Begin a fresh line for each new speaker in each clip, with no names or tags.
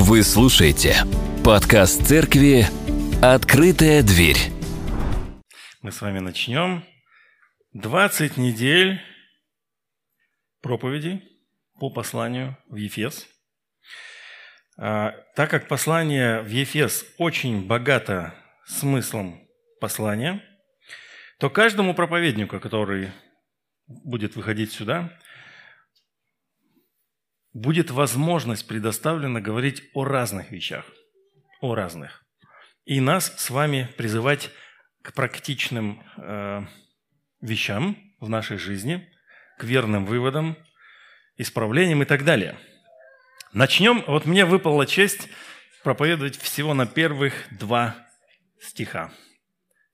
Вы слушаете подкаст церкви «Открытая дверь».
Мы с вами начнем 20 недель проповеди по посланию в Ефес. А, так как послание в Ефес очень богато смыслом послания, то каждому проповеднику, который будет выходить сюда, будет возможность предоставлена говорить о разных вещах, о разных. И нас с вами призывать к практичным э, вещам в нашей жизни, к верным выводам, исправлениям и так далее. Начнем. Вот мне выпала честь проповедовать всего на первых два стиха.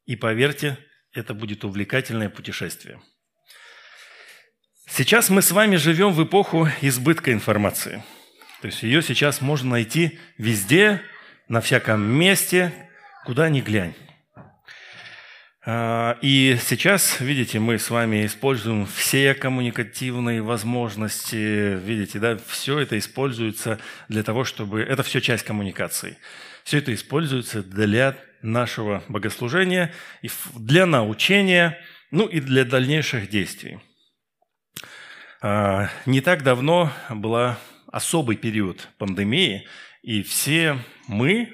И поверьте, это будет увлекательное путешествие – Сейчас мы с вами живем в эпоху избытка информации. То есть ее сейчас можно найти везде, на всяком месте, куда ни глянь. А, и сейчас, видите, мы с вами используем все коммуникативные возможности, видите, да, все это используется для того, чтобы... Это все часть коммуникации. Все это используется для нашего богослужения, для научения, ну и для дальнейших действий. А, не так давно был особый период пандемии, и все мы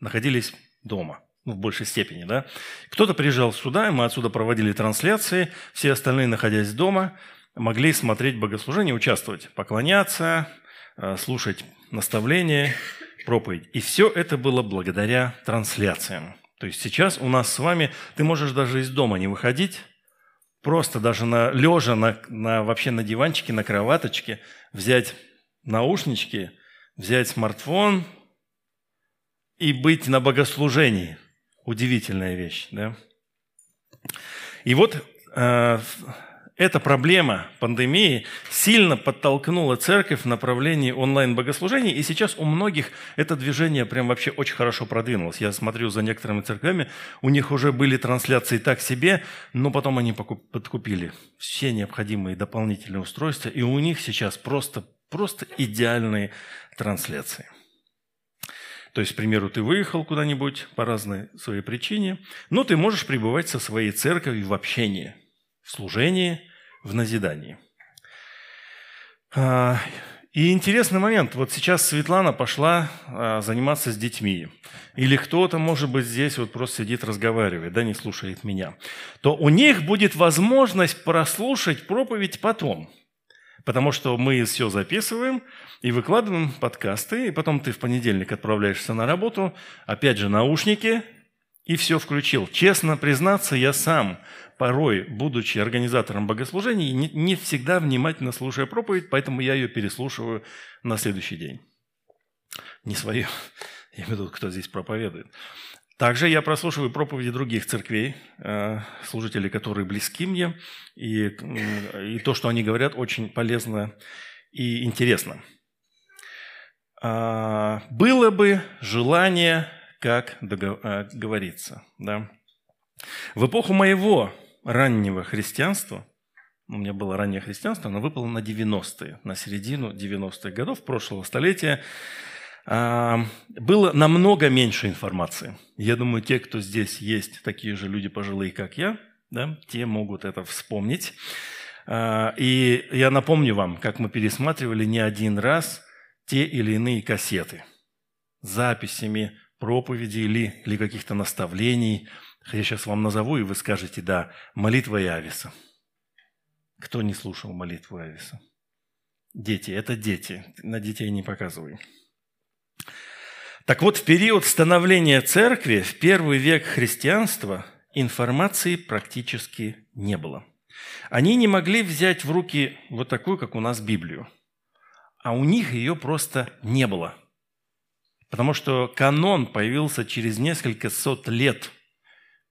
находились дома ну, в большей степени, да. Кто-то приезжал сюда, мы отсюда проводили трансляции, все остальные, находясь дома, могли смотреть богослужение, участвовать, поклоняться, а, слушать наставления, проповедь. И все это было благодаря трансляциям. То есть сейчас у нас с вами, ты можешь даже из дома не выходить, просто даже на, лежа на, на, вообще на диванчике, на кроваточке, взять наушнички, взять смартфон и быть на богослужении. Удивительная вещь, да? И вот э, эта проблема пандемии сильно подтолкнула церковь в направлении онлайн-богослужений, и сейчас у многих это движение прям вообще очень хорошо продвинулось. Я смотрю за некоторыми церквями, у них уже были трансляции так себе, но потом они подкупили все необходимые дополнительные устройства, и у них сейчас просто, просто идеальные трансляции. То есть, к примеру, ты выехал куда-нибудь по разной своей причине, но ты можешь пребывать со своей церковью в общении – в служении, в назидании. А, и интересный момент. Вот сейчас Светлана пошла а, заниматься с детьми. Или кто-то, может быть, здесь вот просто сидит, разговаривает, да, не слушает меня. То у них будет возможность прослушать проповедь потом. Потому что мы все записываем и выкладываем подкасты, и потом ты в понедельник отправляешься на работу, опять же наушники, и все включил. Честно признаться, я сам порой, будучи организатором богослужений, не, не всегда внимательно слушаю проповедь, поэтому я ее переслушиваю на следующий день. Не свою, я имею в виду, кто здесь проповедует. Также я прослушиваю проповеди других церквей, э, служителей, которые близки мне, и, и то, что они говорят, очень полезно и интересно. А, было бы желание как э, говорится. Да? В эпоху моего раннего христианства, у меня было раннее христианство, оно выпало на 90-е, на середину 90-х годов прошлого столетия, а, было намного меньше информации. Я думаю, те, кто здесь есть, такие же люди пожилые, как я, да, те могут это вспомнить. А, и я напомню вам, как мы пересматривали не один раз те или иные кассеты записями проповеди или, или каких-то наставлений. Я сейчас вам назову, и вы скажете, да, молитва Иависа. Кто не слушал молитву Иависа? Дети, это дети. На детей не показывай. Так вот, в период становления церкви, в первый век христианства, информации практически не было. Они не могли взять в руки вот такую, как у нас, Библию. А у них ее просто не было – Потому что канон появился через несколько сот лет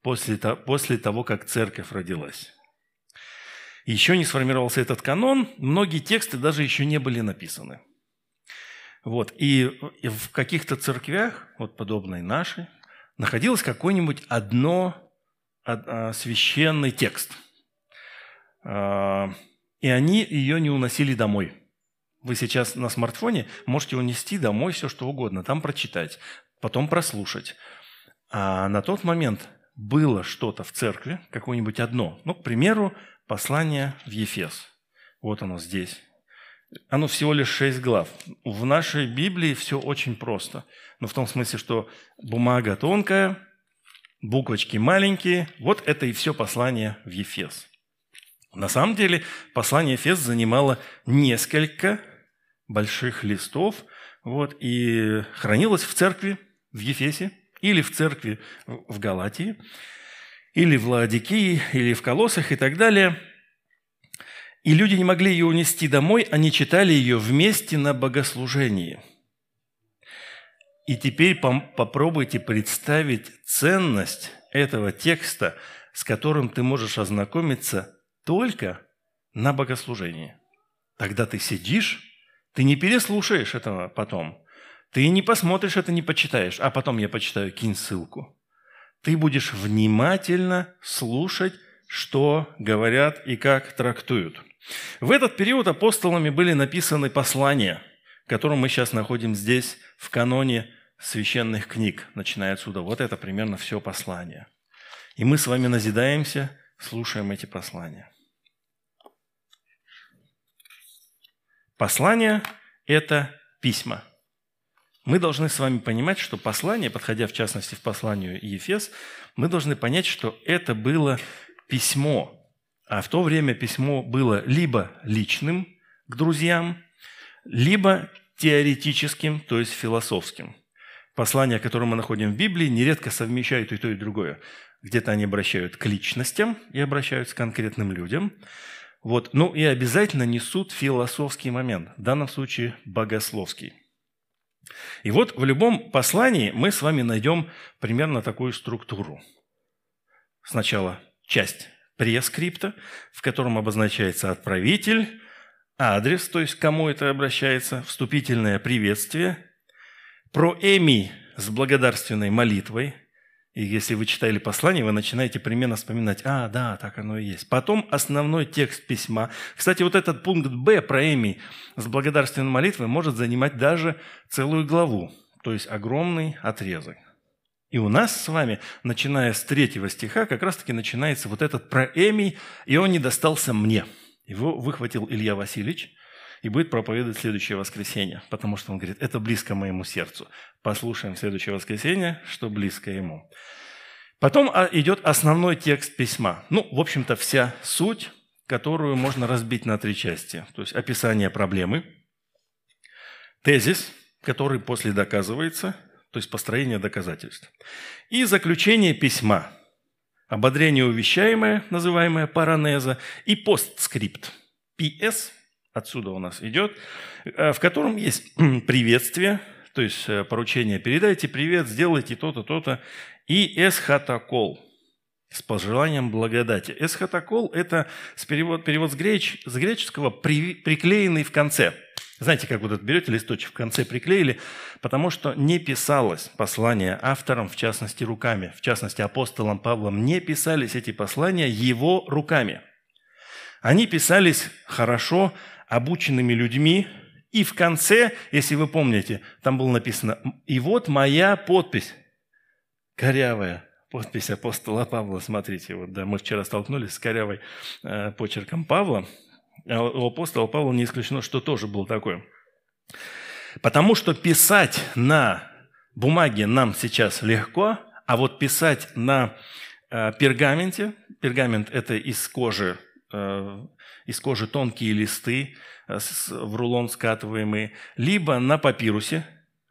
после, того, как церковь родилась. Еще не сформировался этот канон, многие тексты даже еще не были написаны. Вот. И в каких-то церквях, вот подобной нашей, находилось какой-нибудь одно а, священный текст. А, и они ее не уносили домой – Вы сейчас на смартфоне можете унести домой все, что угодно, там прочитать, потом прослушать. А на тот момент было что-то в церкви, какое-нибудь одно. Ну, к примеру, послание в Ефес. Вот оно здесь. Оно всего лишь шесть глав. В нашей Библии все очень просто. Но в том смысле, что бумага тонкая, буквочки маленькие. Вот это и все послание в Ефес. На самом деле послание Ефес занимало несколько больших листов вот, и хранилось в церкви в Ефесе или в церкви в Галатии, или в Лаодикии, или в Колосах и так далее. И люди не могли ее унести домой, они читали ее вместе на богослужении. И теперь попробуйте представить ценность этого текста, с которым ты можешь ознакомиться только на богослужении. Тогда ты сидишь, ты не переслушаешь этого потом – ты не посмотришь это, не почитаешь, а потом я почитаю, кинь ссылку. Ты будешь внимательно слушать, что говорят и как трактуют. В этот период апостолами были написаны послания, которые мы сейчас находим здесь, в каноне священных книг, начиная отсюда. Вот это примерно все послание. И мы с вами назидаемся, слушаем эти послания. Послание – это письма – мы должны с вами понимать, что послание, подходя в частности в посланию Ефес, мы должны понять, что это было письмо. А в то время письмо было либо личным к друзьям, либо теоретическим, то есть философским. Послания, которые мы находим в Библии, нередко совмещают и то, и другое. Где-то они обращают к личностям и обращаются к конкретным людям. Вот. Ну и обязательно несут философский момент, в данном случае богословский. И вот в любом послании мы с вами найдем примерно такую структуру. Сначала часть прескрипта, в котором обозначается отправитель, адрес, то есть кому это обращается, вступительное приветствие, проэми с благодарственной молитвой, и если вы читали послание, вы начинаете примерно вспоминать, а, да, так оно и есть. Потом основной текст письма. Кстати, вот этот пункт Б про Эми с благодарственной молитвой может занимать даже целую главу, то есть огромный отрезок. И у нас с вами, начиная с третьего стиха, как раз-таки начинается вот этот про Эми, и он не достался мне. Его выхватил Илья Васильевич и будет проповедовать следующее воскресенье, потому что он говорит, это близко моему сердцу. Послушаем следующее воскресенье, что близко ему. Потом а, идет основной текст письма. Ну, в общем-то, вся суть, которую можно разбить на три части. То есть описание проблемы, тезис, который после доказывается, то есть построение доказательств. И заключение письма, ободрение увещаемое, называемое паранеза, и постскрипт, PS – отсюда у нас идет, э, в котором есть приветствие, то есть э, поручение «передайте привет, сделайте то-то, то-то», и эсхатокол с пожеланием благодати. Эсхатокол – это перевод, перевод с, греч, с греческого при, «приклеенный в конце». Знаете, как вот это берете листочек в конце приклеили, потому что не писалось послание автором, в частности, руками. В частности, апостолом Павлом не писались эти послания его руками. Они писались хорошо, обученными людьми. И в конце, если вы помните, там было написано, и вот моя подпись, корявая подпись апостола Павла. Смотрите, вот да, мы вчера столкнулись с корявой э, почерком Павла. А у апостола Павла не исключено, что тоже был такой. Потому что писать на бумаге нам сейчас легко, а вот писать на э, пергаменте, пергамент – это из кожи э, из кожи тонкие листы э, в рулон скатываемые, либо на папирусе,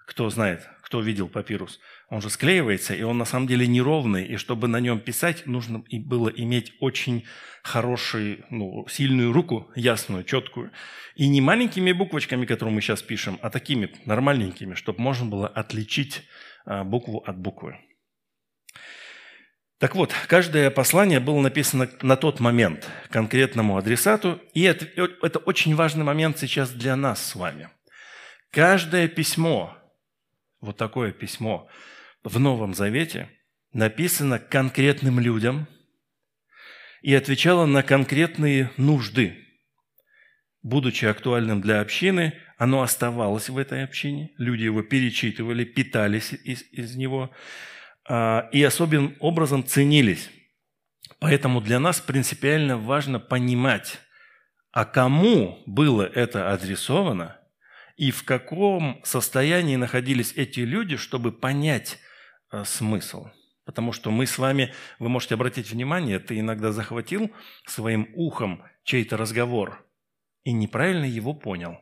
кто знает, кто видел папирус, он же склеивается, и он на самом деле неровный, и чтобы на нем писать, нужно было иметь очень хорошую, ну, сильную руку, ясную, четкую. И не маленькими буквочками, которые мы сейчас пишем, а такими нормальненькими, чтобы можно было отличить а, букву от буквы. Так вот, каждое послание было написано на тот момент конкретному адресату, и это, это очень важный момент сейчас для нас с вами. Каждое письмо, вот такое письмо в Новом Завете, написано конкретным людям и отвечало на конкретные нужды. будучи актуальным для общины, оно оставалось в этой общине, люди его перечитывали, питались из, из него и особенным образом ценились. Поэтому для нас принципиально важно понимать, а кому было это адресовано и в каком состоянии находились эти люди, чтобы понять а, смысл. Потому что мы с вами, вы можете обратить внимание, ты иногда захватил своим ухом чей-то разговор и неправильно его понял.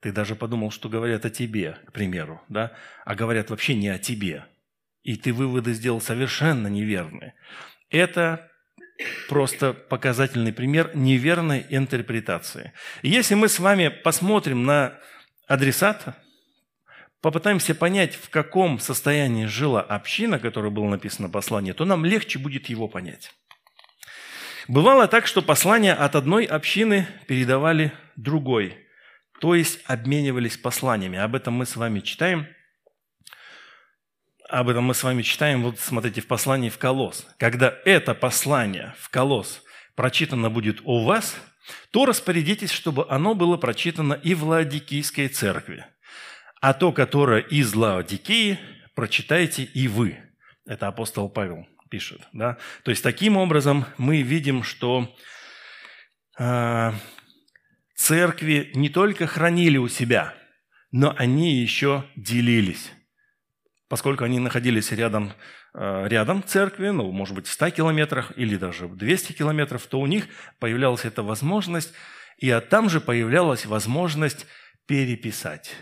Ты даже подумал, что говорят о тебе, к примеру, да? а говорят вообще не о тебе. И ты выводы сделал совершенно неверные. Это просто показательный пример неверной интерпретации. Если мы с вами посмотрим на адресата, попытаемся понять, в каком состоянии жила община, которой было написано послание, то нам легче будет его понять. Бывало так, что послания от одной общины передавали другой, то есть обменивались посланиями. Об этом мы с вами читаем. Об этом мы с вами читаем, вот смотрите, в послании в Колос. Когда это послание в Колос прочитано будет у вас, то распорядитесь, чтобы оно было прочитано и в Ладикийской церкви – а то, которое из Лаодикеи, прочитайте и вы. Это апостол Павел пишет. Да? То есть таким образом мы видим, что э, церкви не только хранили у себя, но они еще делились. Поскольку они находились рядом, э, рядом церкви, ну, может быть, в 100 километрах или даже в 200 километров, то у них появлялась эта возможность, и а там же появлялась возможность переписать.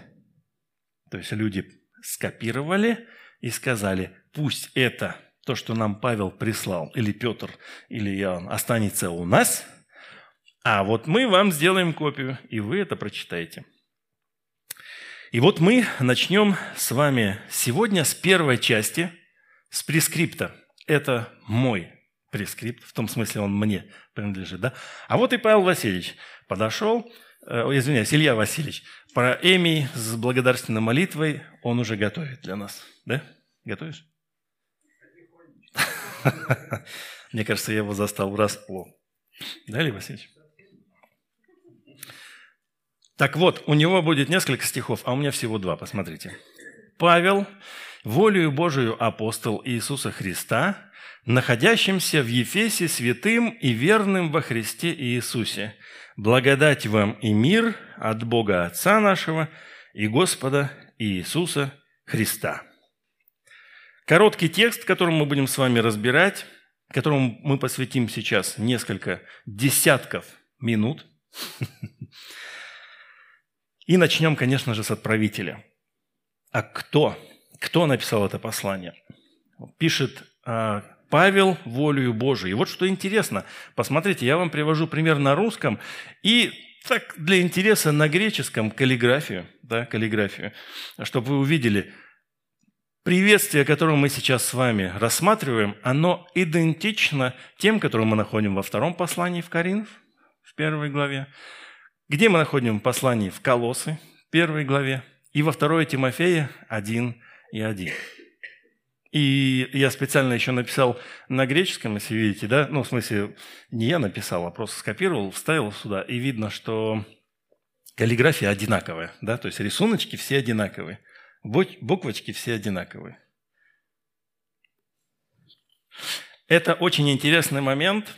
То есть люди скопировали и сказали, пусть это, то, что нам Павел прислал, или Петр, или Иоанн, останется у нас, а вот мы вам сделаем копию, и вы это прочитаете. И вот мы начнем с вами сегодня с первой части, с прескрипта. Это мой прескрипт, в том смысле он мне принадлежит. Да? А вот и Павел Васильевич подошел, э, извиняюсь, Илья Васильевич, про Эми с благодарственной молитвой он уже готовит для нас. Да? Готовишь? Мне кажется, я его застал врасплох. Да, Илья Васильевич? Так вот, у него будет несколько стихов, а у меня всего два, посмотрите. Павел, волею Божию апостол Иисуса Христа, находящимся в Ефесе святым и верным во Христе Иисусе, Благодать вам и мир от Бога Отца нашего и Господа Иисуса Христа. Короткий текст, который мы будем с вами разбирать, которому мы посвятим сейчас несколько десятков минут. И начнем, конечно же, с отправителя. А кто? Кто написал это послание? Пишет а, Павел волею Божией. И вот что интересно, посмотрите, я вам привожу пример на русском и так для интереса на греческом каллиграфию, да, каллиграфию, чтобы вы увидели, приветствие, которое мы сейчас с вами рассматриваем, оно идентично тем, которые мы находим во втором послании в Коринф, в первой главе, где мы находим послание в Колосы, первой главе, и во второй Тимофея 1 и 1. И я специально еще написал на греческом, если видите, да, ну, в смысле, не я написал, а просто скопировал, вставил сюда, и видно, что каллиграфия одинаковая, да, то есть рисуночки все одинаковые, буквочки все одинаковые. Это очень интересный момент,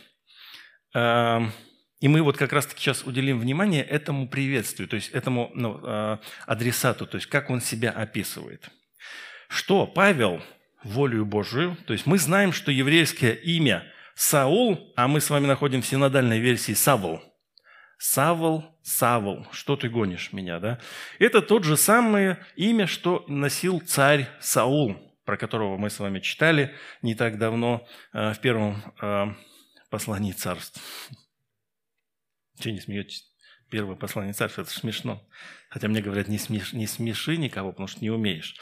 эм, и мы вот как раз-таки сейчас уделим внимание этому приветствию, то есть этому ну, э, адресату, то есть как он себя описывает. Что Павел волю Божию. То есть мы знаем, что еврейское имя Саул, а мы с вами находим в синодальной версии Савл. Савл, Савл, что ты гонишь меня, да? Это тот же самое имя, что носил царь Саул, про которого мы с вами читали не так давно э, в первом э, послании царств. Чего не смеетесь? Первое послание царства, это смешно. Хотя мне говорят, не, смеш, не смеши никого, потому что не умеешь.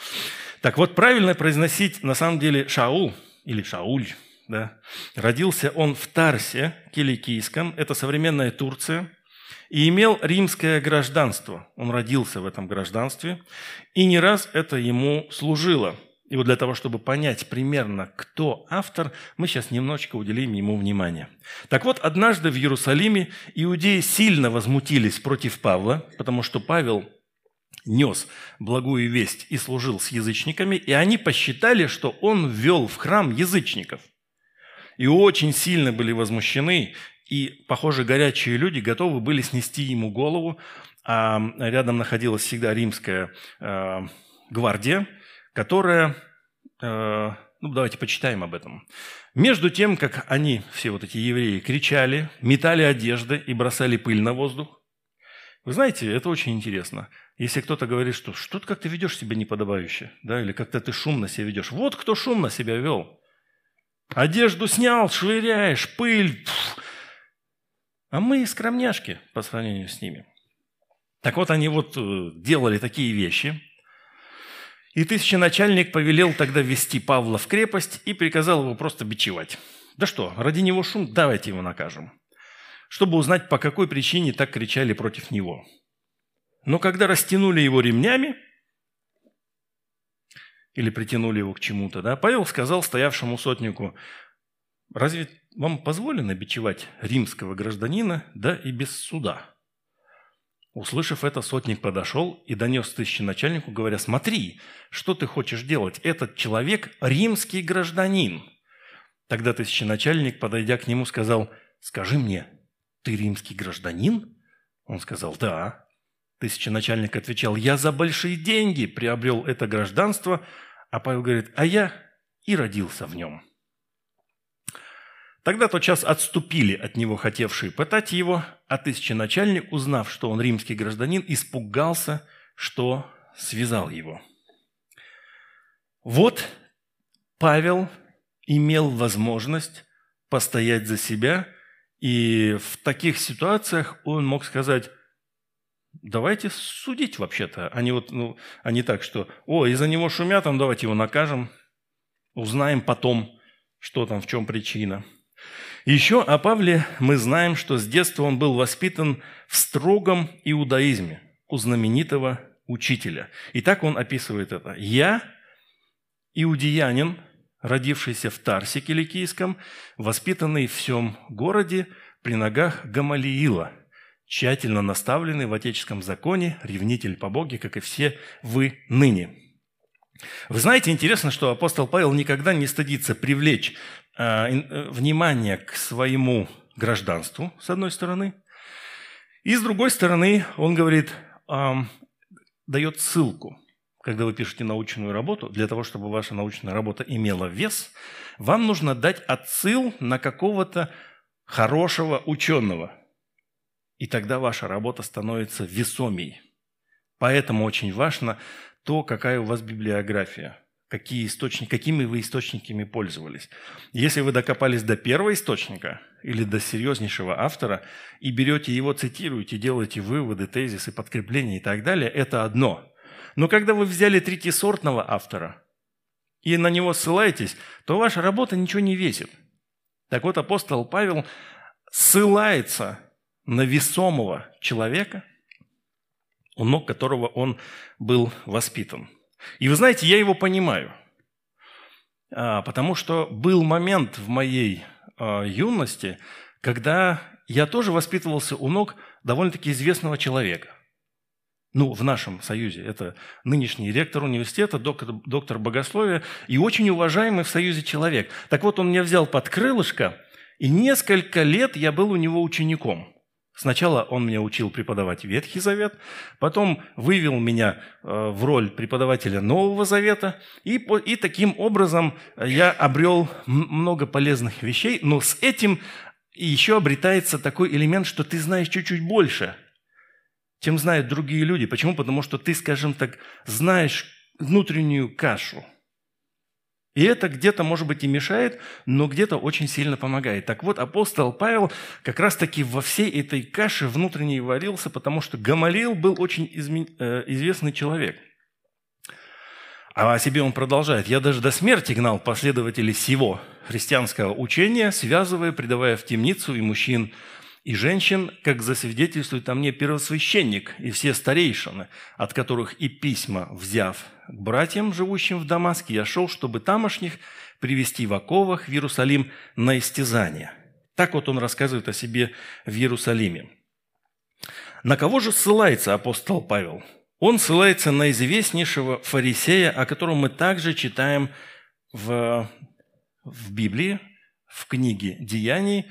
Так вот, правильно произносить на самом деле Шаул или Шауль. Да? Родился он в Тарсе, Киликийском, это современная Турция, и имел римское гражданство. Он родился в этом гражданстве, и не раз это ему служило. И вот для того, чтобы понять примерно, кто автор, мы сейчас немножечко уделим ему внимание. Так вот, однажды в Иерусалиме иудеи сильно возмутились против Павла, потому что Павел нес благую весть и служил с язычниками, и они посчитали, что он ввел в храм язычников. И очень сильно были возмущены, и, похоже, горячие люди готовы были снести ему голову, а рядом находилась всегда римская э, гвардия, которая, э, ну давайте почитаем об этом. Между тем, как они, все вот эти евреи, кричали, метали одежды и бросали пыль на воздух, вы знаете, это очень интересно. Если кто-то говорит, что что-то как ты ведешь себя неподобающе, да, или как-то ты шумно себя ведешь. Вот кто шумно себя вел. Одежду снял, швыряешь, пыль. Пфф. А мы скромняшки по сравнению с ними. Так вот, они вот э, делали такие вещи – и тысяченачальник повелел тогда ввести Павла в крепость и приказал его просто бичевать. Да что, ради него шум, давайте его накажем. Чтобы узнать, по какой причине так кричали против него. Но когда растянули его ремнями, или притянули его к чему-то, да, Павел сказал стоявшему сотнику, разве вам позволено бичевать римского гражданина, да и без суда? Услышав это, сотник подошел и донес тысяченачальнику, говоря, «Смотри, что ты хочешь делать? Этот человек – римский гражданин». Тогда тысяченачальник, подойдя к нему, сказал, «Скажи мне, ты римский гражданин?» Он сказал, «Да». Тысяченачальник отвечал, «Я за большие деньги приобрел это гражданство», а Павел говорит, «А я и родился в нем». Тогда тот час отступили от него хотевшие пытать его, а тысяченачальник, узнав, что он римский гражданин, испугался, что связал его. Вот Павел имел возможность постоять за себя, и в таких ситуациях он мог сказать, давайте судить вообще-то, а не, вот, ну, а не так, что, о, из-за него шумят, там давайте его накажем, узнаем потом, что там, в чем причина – еще о Павле мы знаем, что с детства он был воспитан в строгом иудаизме у знаменитого учителя. И так он описывает это. «Я, иудеянин, родившийся в Тарсе Киликийском, воспитанный в всем городе при ногах Гамалиила, тщательно наставленный в отеческом законе, ревнитель по Боге, как и все вы ныне». Вы знаете, интересно, что апостол Павел никогда не стыдится привлечь внимание к своему гражданству, с одной стороны, и с другой стороны, он говорит, дает ссылку. Когда вы пишете научную работу, для того, чтобы ваша научная работа имела вес, вам нужно дать отсыл на какого-то хорошего ученого. И тогда ваша работа становится весомей. Поэтому очень важно то, какая у вас библиография – какие источники, какими вы источниками пользовались. Если вы докопались до первого источника или до серьезнейшего автора и берете его, цитируете, делаете выводы, тезисы, подкрепления и так далее, это одно. Но когда вы взяли третьесортного автора и на него ссылаетесь, то ваша работа ничего не весит. Так вот, апостол Павел ссылается на весомого человека, у ног которого он был воспитан – и вы знаете, я его понимаю, а, потому что был момент в моей а, юности, когда я тоже воспитывался у ног довольно-таки известного человека. Ну, в нашем союзе. Это нынешний ректор университета, доктор, доктор богословия и очень уважаемый в союзе человек. Так вот, он меня взял под крылышко, и несколько лет я был у него учеником – Сначала он меня учил преподавать Ветхий Завет, потом вывел меня э, в роль преподавателя Нового Завета, и, и таким образом я обрел много полезных вещей, но с этим еще обретается такой элемент, что ты знаешь чуть-чуть больше, чем знают другие люди. Почему? Потому что ты, скажем так, знаешь внутреннюю кашу – и это где-то, может быть, и мешает, но где-то очень сильно помогает. Так вот, апостол Павел как раз-таки во всей этой каше внутренней варился, потому что Гамалил был очень э, известный человек. А о себе он продолжает. «Я даже до смерти гнал последователей всего христианского учения, связывая, предавая в темницу и мужчин, и женщин, как засвидетельствует о мне первосвященник и все старейшины, от которых и письма взяв к братьям, живущим в Дамаске, я шел, чтобы тамошних привести в оковах в Иерусалим на истязание». Так вот он рассказывает о себе в Иерусалиме. На кого же ссылается апостол Павел? Он ссылается на известнейшего фарисея, о котором мы также читаем в, в Библии, в книге «Деяний»,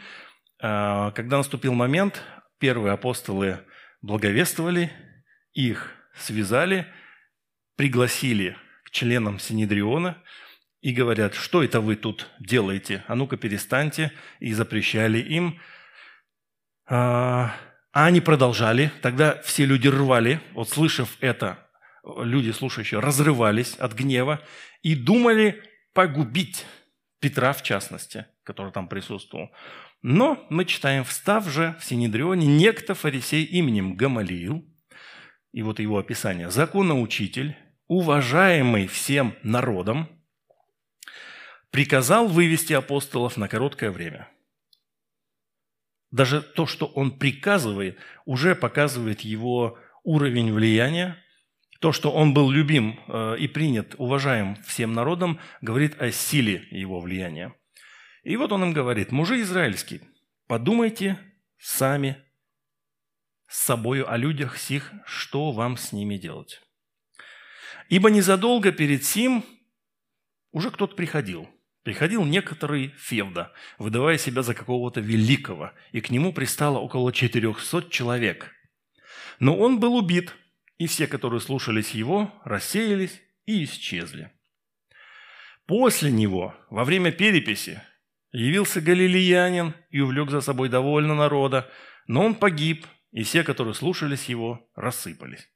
когда наступил момент, первые апостолы благовествовали, их связали, пригласили к членам Синедриона и говорят, что это вы тут делаете? А ну-ка перестаньте. И запрещали им. А, а они продолжали. Тогда все люди рвали. Вот слышав это, люди, слушающие, разрывались от гнева и думали погубить Петра, в частности, который там присутствовал. Но мы читаем, встав же в Синедрионе некто фарисей именем Гамалиил, и вот его описание, законоучитель, уважаемый всем народом, приказал вывести апостолов на короткое время. Даже то, что он приказывает, уже показывает его уровень влияния. То, что он был любим э, и принят, уважаем всем народом, говорит о силе его влияния. И вот он им говорит, мужи израильские, подумайте сами с собою о людях сих, что вам с ними делать. Ибо незадолго перед сим уже кто-то приходил. Приходил некоторый Февда, выдавая себя за какого-то великого, и к нему пристало около 400 человек. Но он был убит, и все, которые слушались его, рассеялись и исчезли. После него, во время переписи, Явился галилеянин и увлек за собой довольно народа, но он погиб, и все, которые слушались его, рассыпались.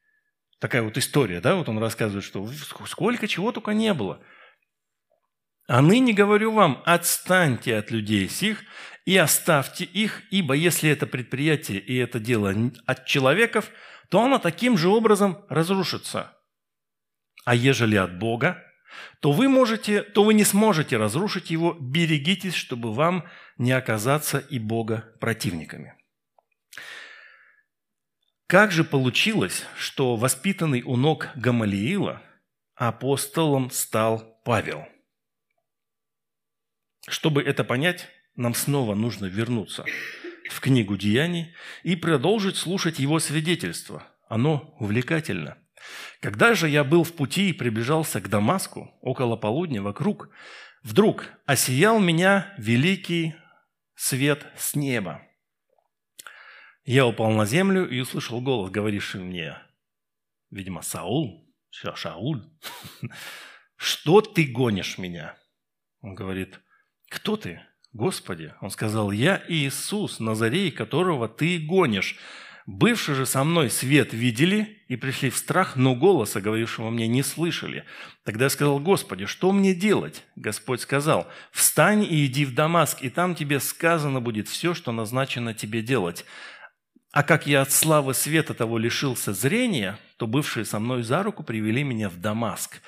Такая вот история, да, вот он рассказывает, что сколько чего только не было. А ныне говорю вам, отстаньте от людей сих и оставьте их, ибо если это предприятие и это дело от человеков, то оно таким же образом разрушится. А ежели от Бога, то вы, можете, то вы не сможете разрушить его, берегитесь, чтобы вам не оказаться и Бога противниками. Как же получилось, что воспитанный у ног Гамалиила апостолом стал Павел? Чтобы это понять, нам снова нужно вернуться в книгу Деяний и продолжить слушать его свидетельство. Оно увлекательно – когда же я был в пути и приближался к Дамаску, около полудня вокруг, вдруг осиял меня великий свет с неба. Я упал на землю и услышал голос, говоривший мне, видимо, Саул, Шауль, что ты гонишь меня? Он говорит, кто ты, Господи? Он сказал, я Иисус, Назарей, которого ты гонишь. Бывший же со мной свет видели и пришли в страх, но голоса, говорившего мне, не слышали. Тогда я сказал, Господи, что мне делать? Господь сказал, встань и иди в Дамаск, и там тебе сказано будет все, что назначено тебе делать. А как я от славы света того лишился зрения, то бывшие со мной за руку привели меня в Дамаск.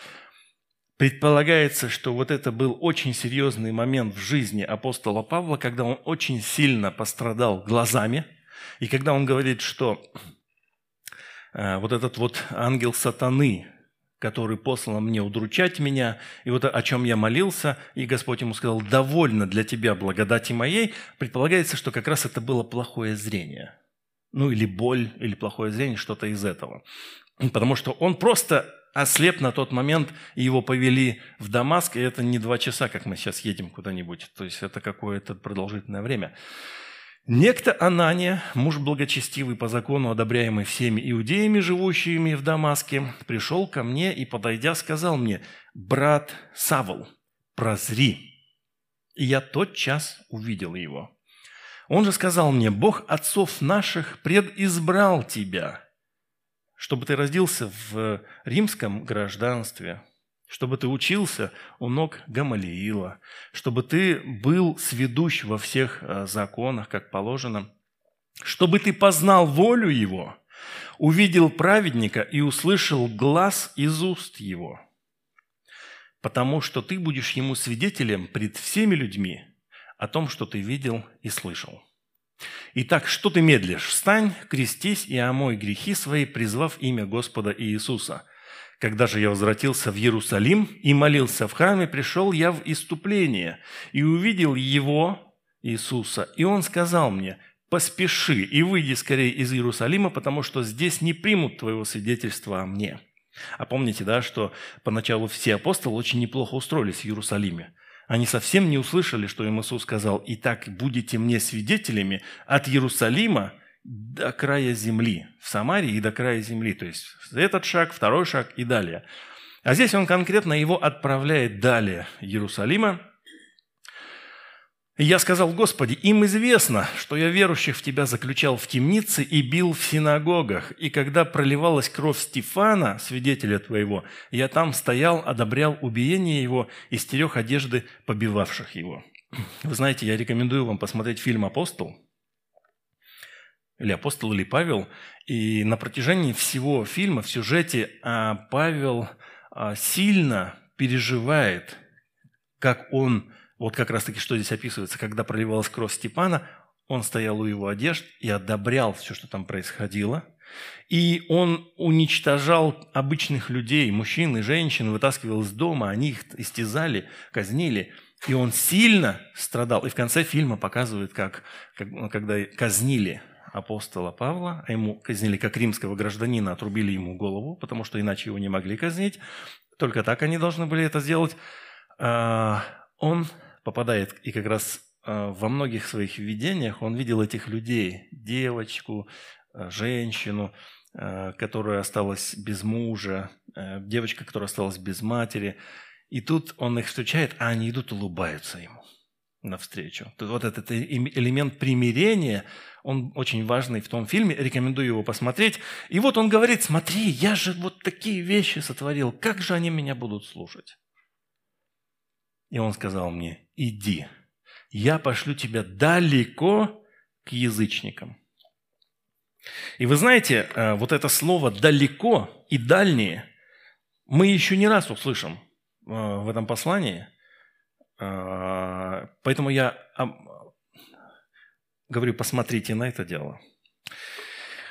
Предполагается, что вот это был очень серьезный момент в жизни апостола Павла, когда он очень сильно пострадал глазами – и когда он говорит, что вот этот вот ангел сатаны, который послал мне удручать меня, и вот о чем я молился, и Господь ему сказал, довольно для тебя благодати моей, предполагается, что как раз это было плохое зрение. Ну или боль, или плохое зрение, что-то из этого. Потому что он просто ослеп на тот момент, и его повели в Дамаск, и это не два часа, как мы сейчас едем куда-нибудь. То есть это какое-то продолжительное время. Некто Анания, муж благочестивый по закону, одобряемый всеми иудеями, живущими в Дамаске, пришел ко мне и, подойдя, сказал мне, «Брат Савл, прозри». И я тот час увидел его. Он же сказал мне, «Бог отцов наших предизбрал тебя, чтобы ты родился в римском гражданстве, чтобы ты учился у ног Гамалиила, чтобы ты был сведущ во всех э, законах, как положено, чтобы ты познал волю Его, увидел праведника и услышал глаз из уст Его, потому что ты будешь Ему свидетелем пред всеми людьми о том, что ты видел и слышал. Итак, что ты медлишь? Встань, крестись и омой грехи свои, призвав имя Господа Иисуса. Когда же я возвратился в Иерусалим и молился в храме, пришел я в иступление и увидел его, Иисуса, и он сказал мне, поспеши и выйди скорее из Иерусалима, потому что здесь не примут твоего свидетельства о мне». А помните, да, что поначалу все апостолы очень неплохо устроились в Иерусалиме. Они совсем не услышали, что им Иисус сказал, «Итак, будете мне свидетелями от Иерусалима до края земли, в Самарии и до края земли». То есть этот шаг, второй шаг и далее. А здесь он конкретно его отправляет далее Иерусалима, я сказал, Господи, им известно, что я верующих в Тебя заключал в темнице и бил в синагогах, и когда проливалась кровь Стефана, свидетеля Твоего, я там стоял, одобрял убиение его и стерег одежды побивавших его». Вы знаете, я рекомендую вам посмотреть фильм «Апостол», или апостол, или Павел. И на протяжении всего фильма, в сюжете, а, Павел а, сильно переживает, как он вот как раз-таки, что здесь описывается, когда проливалась кровь Степана, он стоял у его одежд и одобрял все, что там происходило. И он уничтожал обычных людей, мужчин и женщин, вытаскивал из дома, они их истязали, казнили. И он сильно страдал. И в конце фильма показывают, как, как когда казнили апостола Павла, а ему казнили как римского гражданина, отрубили ему голову, потому что иначе его не могли казнить. Только так они должны были это сделать. А, он попадает, и как раз а, во многих своих видениях он видел этих людей, девочку, а, женщину, которая осталась без мужа, девочка, которая осталась без матери. И тут он их встречает, а они идут улыбаются ему навстречу. Вот этот элемент примирения, он очень важный в том фильме, рекомендую его посмотреть. И вот он говорит, смотри, я же вот такие вещи сотворил, как же они меня будут слушать? И он сказал мне, иди, я пошлю тебя далеко к язычникам. И вы знаете, э, вот это слово «далеко» и «дальние» мы еще не раз услышим э, в этом послании. Э, поэтому я говорю, посмотрите на это дело.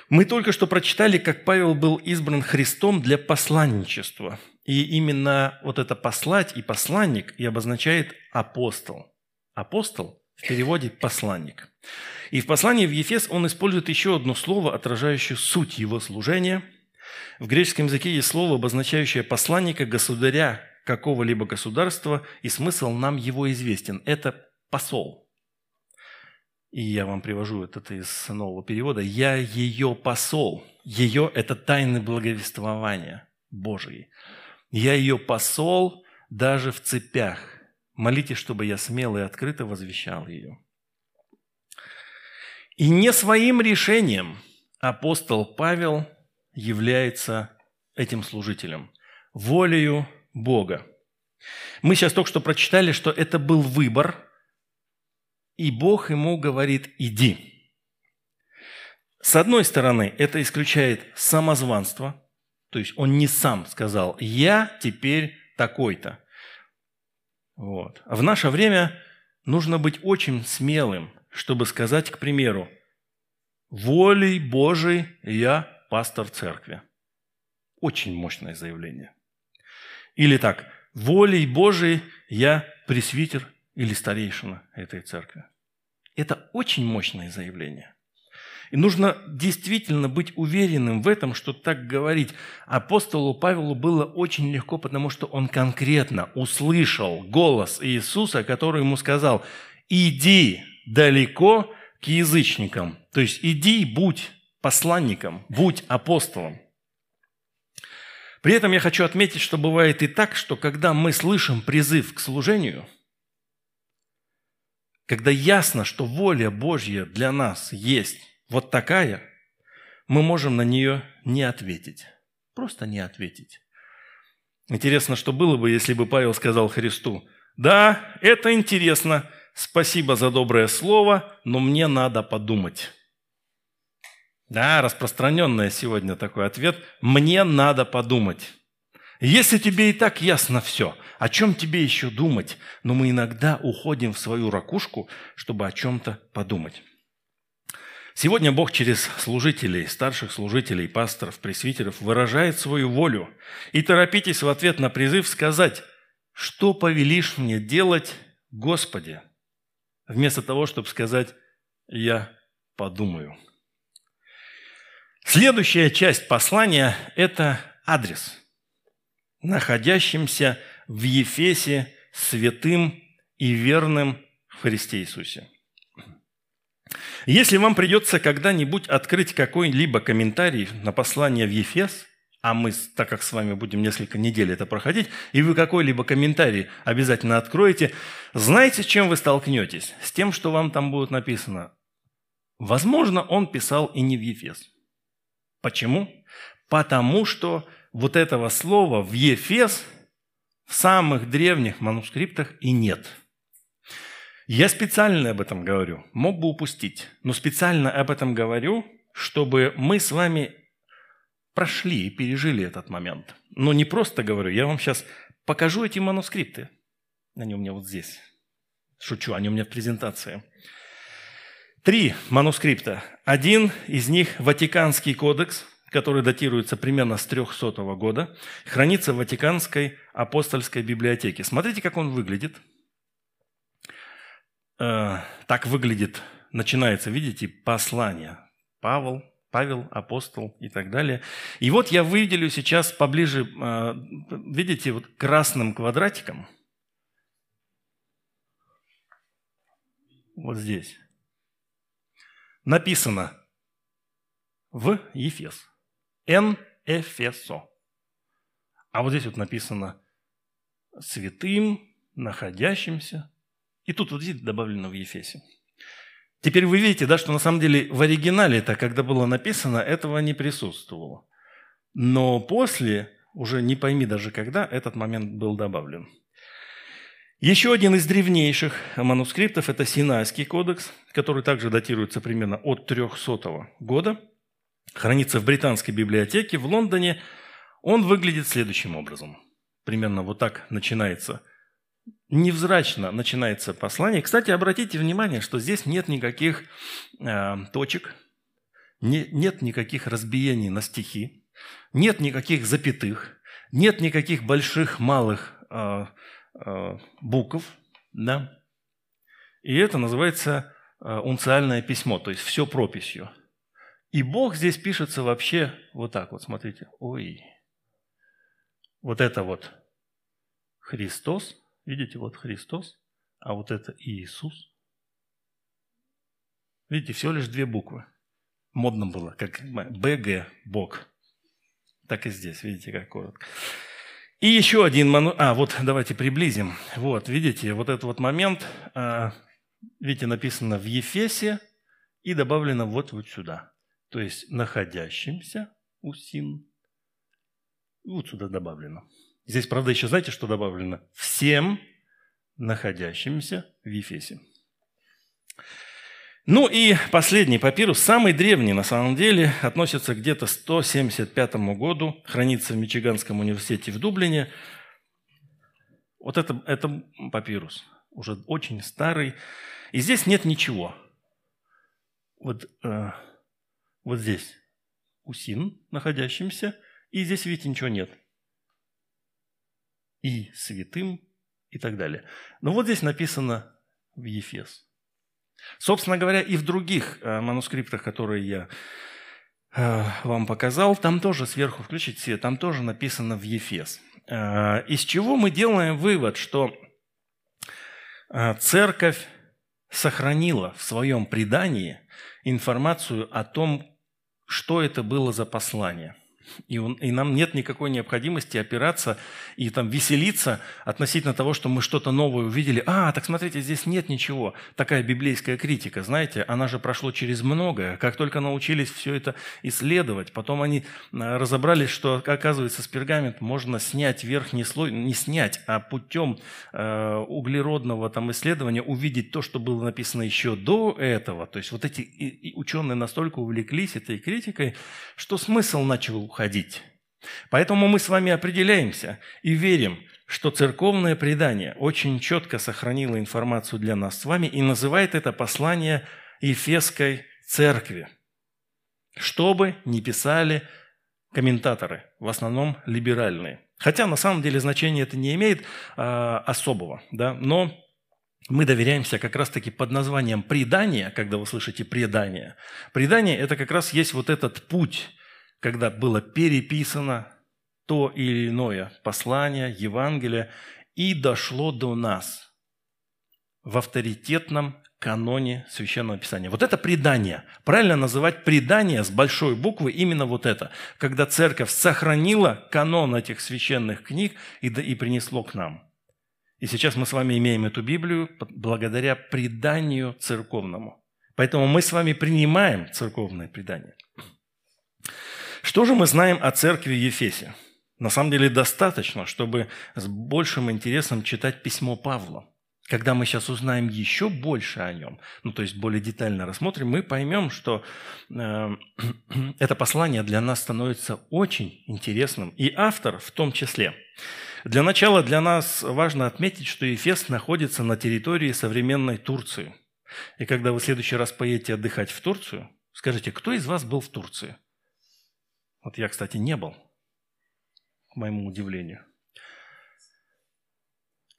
Мы только что прочитали, как Павел был избран Христом для посланничества – и именно вот это «послать» и «посланник» и обозначает «апостол». Апостол в переводе «посланник». И в послании в Ефес он использует еще одно слово, отражающее суть его служения. В греческом языке есть слово, обозначающее посланника, государя какого-либо государства, и смысл нам его известен. Это посол. И я вам привожу это из нового перевода. «Я ее посол». Ее – это тайны благовествования Божьей. Я ее посол даже в цепях. Молитесь, чтобы я смело и открыто возвещал ее. И не своим решением апостол Павел является этим служителем, волею Бога. Мы сейчас только что прочитали, что это был выбор, и Бог ему говорит «иди». С одной стороны, это исключает самозванство, то есть он не сам сказал, я теперь такой-то. Вот. А в наше время нужно быть очень смелым, чтобы сказать, к примеру, волей Божией я пастор церкви. Очень мощное заявление. Или так, волей Божией я пресвитер или старейшина этой церкви. Это очень мощное заявление. И нужно действительно быть уверенным в этом, что так говорить. Апостолу Павелу было очень легко, потому что он конкретно услышал голос Иисуса, который ему сказал, иди далеко к язычникам. То есть иди, будь посланником, будь апостолом. При этом я хочу отметить, что бывает и так, что когда мы слышим призыв к служению, когда ясно, что воля Божья для нас есть, вот такая, мы можем на нее не ответить. Просто не ответить. Интересно, что было бы, если бы Павел сказал Христу, «Да, это интересно, спасибо за доброе слово, но мне надо подумать». Да, распространенный сегодня такой ответ «мне надо подумать». Если тебе и так ясно все, о чем тебе еще думать? Но мы иногда уходим в свою ракушку, чтобы о чем-то подумать. Сегодня Бог через служителей, старших служителей, пасторов, пресвитеров выражает свою волю. И торопитесь в ответ на призыв сказать, что повелишь мне делать, Господи, вместо того, чтобы сказать, я подумаю. Следующая часть послания – это адрес, находящимся в Ефесе святым и верным в Христе Иисусе. Если вам придется когда-нибудь открыть какой-либо комментарий на послание в Ефес, а мы, так как с вами будем несколько недель это проходить, и вы какой-либо комментарий обязательно откроете, знаете, с чем вы столкнетесь? С тем, что вам там будет написано. Возможно, он писал и не в Ефес. Почему? Потому что вот этого слова в Ефес в самых древних манускриптах и нет – я специально об этом говорю, мог бы упустить, но специально об этом говорю, чтобы мы с вами прошли и пережили этот момент. Но не просто говорю, я вам сейчас покажу эти манускрипты. Они у меня вот здесь. Шучу, они у меня в презентации. Три манускрипта. Один из них – Ватиканский кодекс, который датируется примерно с 300 года, хранится в Ватиканской апостольской библиотеке. Смотрите, как он выглядит – Э, так выглядит, начинается, видите, послание. Павел, Павел, апостол и так далее. И вот я выделю сейчас поближе, э, видите, вот красным квадратиком, вот здесь, написано в Ефес. Н Эфесо. А вот здесь вот написано святым, находящимся и тут вот видите, добавлено в Ефесе. Теперь вы видите, да, что на самом деле в оригинале это, когда было написано, этого не присутствовало. Но после, уже не пойми даже когда, этот момент был добавлен. Еще один из древнейших манускриптов – это Синайский кодекс, который также датируется примерно от 300 года, хранится в Британской библиотеке в Лондоне. Он выглядит следующим образом. Примерно вот так начинается невзрачно начинается послание. Кстати, обратите внимание, что здесь нет никаких э, точек, не, нет никаких разбиений на стихи, нет никаких запятых, нет никаких больших, малых э, э, букв, да? И это называется э, унциальное письмо, то есть все прописью. И Бог здесь пишется вообще вот так вот, смотрите. Ой, вот это вот Христос, Видите, вот Христос, а вот это Иисус. Видите, всего лишь две буквы. Модно было, как БГ, Бог. Так и здесь, видите, как коротко. И еще один ману... А, вот давайте приблизим. Вот, видите, вот этот вот момент, а, видите, написано в Ефесе и добавлено вот вот сюда. То есть находящимся у син. Вот сюда добавлено. Здесь, правда, еще знаете, что добавлено? Всем находящимся в Ефесе. Ну и последний папирус, самый древний на самом деле, относится где-то к 175 году, хранится в Мичиганском университете в Дублине. Вот это, это папирус, уже очень старый. И здесь нет ничего. Вот, э, вот здесь усин находящимся, и здесь, видите, ничего нет и святым и так далее. Но вот здесь написано в Ефес. Собственно говоря, и в других э, манускриптах, которые я э, вам показал, там тоже сверху включить все, там тоже написано в Ефес. Э, из чего мы делаем вывод, что церковь сохранила в своем предании информацию о том, что это было за послание. И, он, и нам нет никакой необходимости опираться и там веселиться относительно того, что мы что-то новое увидели. А, так смотрите, здесь нет ничего. Такая библейская критика, знаете, она же прошло через многое. Как только научились все это исследовать, потом они а, разобрались, что, оказывается, с пергамент можно снять верхний слой, не снять, а путем э, углеродного там исследования увидеть то, что было написано еще до этого. То есть вот эти и, и ученые настолько увлеклись этой критикой, что смысл начал уходить уходить. Поэтому мы с вами определяемся и верим, что церковное предание очень четко сохранило информацию для нас с вами и называет это послание Ефесской церкви, чтобы не писали комментаторы, в основном либеральные. Хотя на самом деле значения это не имеет а, особого, да, но мы доверяемся как раз-таки под названием предание, когда вы слышите предание. Предание – это как раз есть вот этот путь, когда было переписано то или иное послание, Евангелие, и дошло до нас в авторитетном каноне Священного Писания. Вот это предание. Правильно называть предание с большой буквы именно вот это. Когда церковь сохранила канон этих священных книг и, и принесло к нам. И сейчас мы с вами имеем эту Библию благодаря преданию церковному. Поэтому мы с вами принимаем церковное предание. Что же мы знаем о церкви Ефесе? На самом деле достаточно, чтобы с большим интересом читать письмо Павла. Когда мы сейчас узнаем еще больше о нем, ну то есть более детально рассмотрим, мы поймем, что э, это послание для нас становится очень интересным, и автор в том числе. Для начала для нас важно отметить, что Ефес находится на территории современной Турции. И когда вы в следующий раз поедете отдыхать в Турцию, скажите, кто из вас был в Турции? Вот я, кстати, не был, к моему удивлению.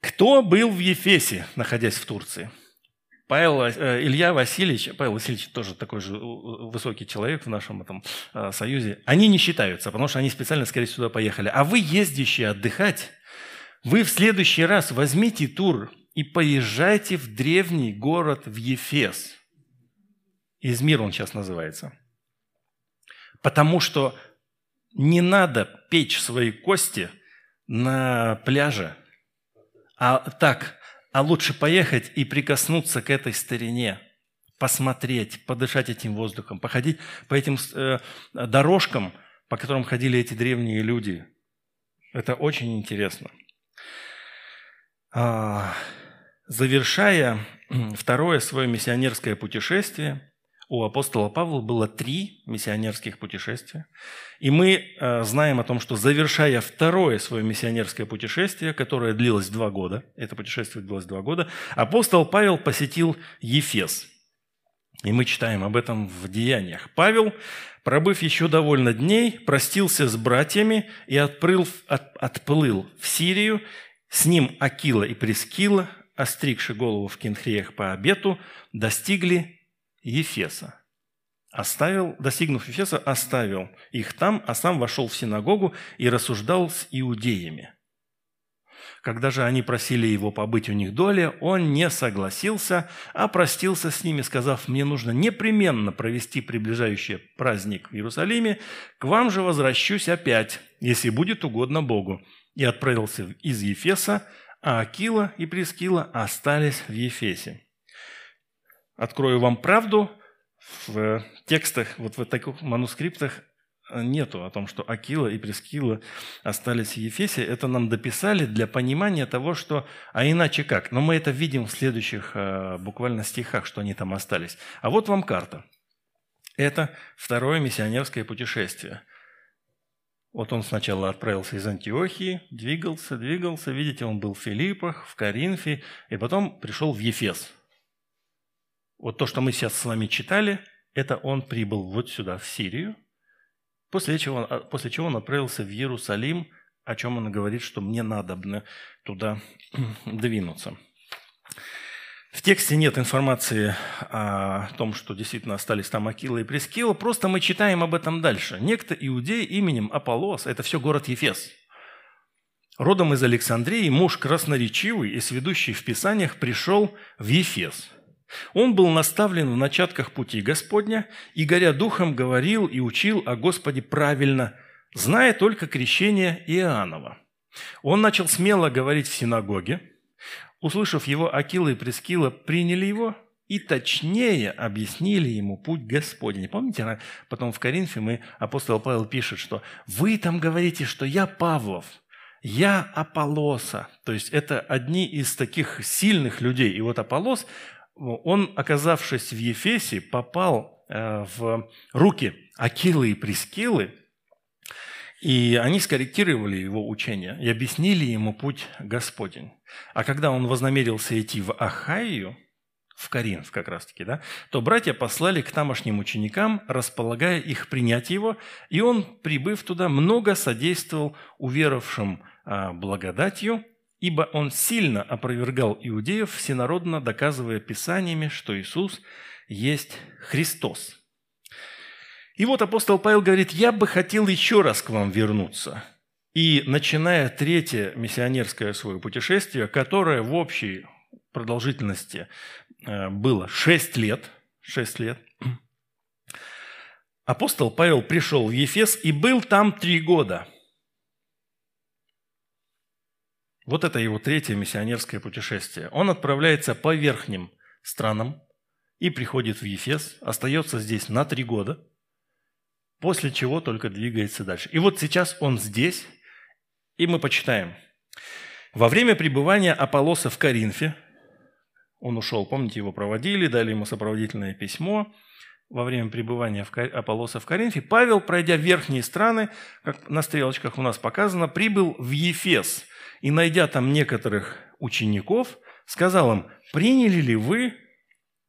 Кто был в Ефесе, находясь в Турции? Павел, э, Илья Васильевич, Павел Васильевич тоже такой же высокий человек в нашем этом э, союзе, они не считаются, потому что они специально, скорее всего, сюда поехали. А вы, ездящие отдыхать, вы в следующий раз возьмите тур и поезжайте в древний город в Ефес. Измир он сейчас называется. Потому что не надо печь свои кости на пляже – а так, а лучше поехать и прикоснуться к этой старине, посмотреть, подышать этим воздухом, походить по этим э, дорожкам, по которым ходили эти древние люди. Это очень интересно. А, завершая второе свое миссионерское путешествие, у апостола Павла было три миссионерских путешествия. И мы э, знаем о том, что завершая второе свое миссионерское путешествие, которое длилось два года, это путешествие длилось два года, апостол Павел посетил Ефес. И мы читаем об этом в Деяниях. Павел, пробыв еще довольно дней, простился с братьями и отплыл, от, отплыл в Сирию. С ним Акила и Прескила, остригши голову в Кенхреях по обету, достигли Ефеса. Оставил, достигнув Ефеса, оставил их там, а сам вошел в синагогу и рассуждал с иудеями. Когда же они просили его побыть у них доле, он не согласился, а простился с ними, сказав, «Мне нужно непременно провести приближающий праздник в Иерусалиме, к вам же возвращусь опять, если будет угодно Богу». И отправился из Ефеса, а Акила и Прескила остались в Ефесе. Открою вам правду, в текстах, вот в таких манускриптах нету о том, что Акила и Прескила остались в Ефесе. Это нам дописали для понимания того, что... А иначе как? Но мы это видим в следующих э, буквально стихах, что они там остались. А вот вам карта. Это второе миссионерское путешествие. Вот он сначала отправился из Антиохии, двигался, двигался. Видите, он был в Филиппах, в Коринфе, и потом пришел в Ефес – вот то, что мы сейчас с вами читали, это он прибыл вот сюда, в Сирию, после чего, а, после чего он отправился в Иерусалим, о чем он говорит, что мне надо туда двинуться. В тексте нет информации о том, что действительно остались там Акила и Прескила, просто мы читаем об этом дальше. Некто иудей именем Аполлос, это все город Ефес, родом из Александрии, муж красноречивый и сведущий в Писаниях, пришел в Ефес – он был наставлен в начатках пути Господня и, горя духом, говорил и учил о Господе правильно, зная только крещение Иоаннова. Он начал смело говорить в синагоге. Услышав его, Акила и Прескила приняли его и точнее объяснили ему путь Господень. Помните, потом в Коринфе мы, апостол Павел пишет, что «Вы там говорите, что я Павлов, я Аполлоса». То есть это одни из таких сильных людей. И вот Аполлос, он, оказавшись в Ефесе, попал э, в руки Акилы и Прискиллы, и они скорректировали его учение и объяснили ему путь Господень. А когда он вознамерился идти в Ахайю, в Коринф как раз-таки, да, то братья послали к тамошним ученикам, располагая их принять его, и он, прибыв туда, много содействовал уверовавшим а, благодатью, ибо он сильно опровергал иудеев, всенародно доказывая писаниями, что Иисус есть Христос. И вот апостол Павел говорит, я бы хотел еще раз к вам вернуться. И начиная третье миссионерское свое путешествие, которое в общей продолжительности Э, было 6 лет, 6 лет, апостол Павел пришел в Ефес и был там три года. Вот это его третье миссионерское путешествие. Он отправляется по верхним странам и приходит в Ефес, остается здесь на три года, после чего только двигается дальше. И вот сейчас он здесь, и мы почитаем. Во время пребывания Аполлоса в Коринфе – он ушел, помните, его проводили, дали ему сопроводительное письмо во время пребывания Аполлоса в Коринфе. Павел, пройдя верхние страны, как на стрелочках у нас показано, прибыл в Ефес и, найдя там некоторых учеников, сказал им, «Приняли ли вы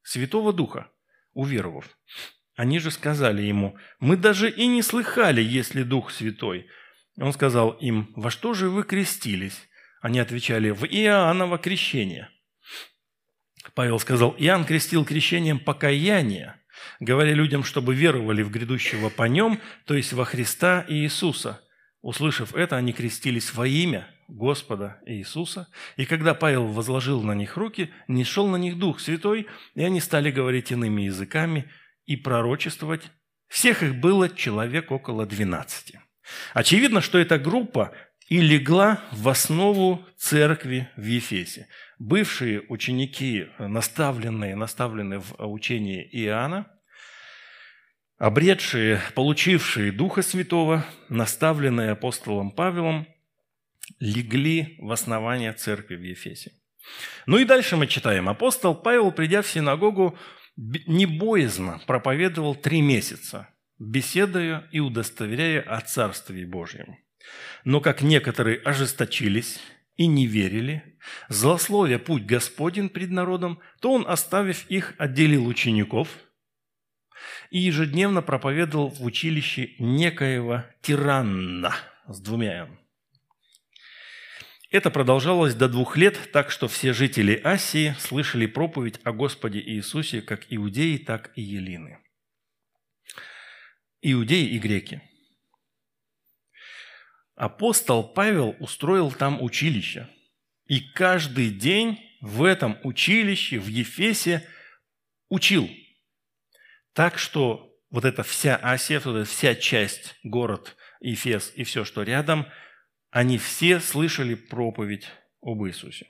Святого Духа, уверовав?» Они же сказали ему, «Мы даже и не слыхали, если Дух Святой». Он сказал им, «Во что же вы крестились?» Они отвечали, «В Иоанново крещение». Павел сказал, Иоанн крестил крещением покаяния, говоря людям, чтобы веровали в грядущего по нем, то есть во Христа Иисуса. Услышав это, они крестились во имя Господа Иисуса. И когда Павел возложил на них руки, не шел на них Дух Святой, и они стали говорить иными языками и пророчествовать. Всех их было человек около двенадцати. Очевидно, что эта группа и легла в основу церкви в Ефесе. Бывшие ученики, наставленные, наставленные в учении Иоанна, обретшие, получившие Духа Святого, наставленные апостолом Павелом, легли в основание церкви в Ефесе. Ну и дальше мы читаем. Апостол Павел, придя в синагогу, небоязно проповедовал три месяца, беседуя и удостоверяя о Царстве Божьем. Но как некоторые ожесточились и не верили, злословия путь Господень пред народом, то он, оставив их, отделил учеников и ежедневно проповедовал в училище некоего тиранна с двумя «н». Это продолжалось до двух лет, так что все жители Асии слышали проповедь о Господе Иисусе как иудеи, так и елины. Иудеи и греки – апостол Павел устроил там училище. И каждый день в этом училище, в Ефесе, учил. Так что вот эта вся Асия, вот эта вся часть, город Ефес и все, что рядом, они все слышали проповедь об Иисусе.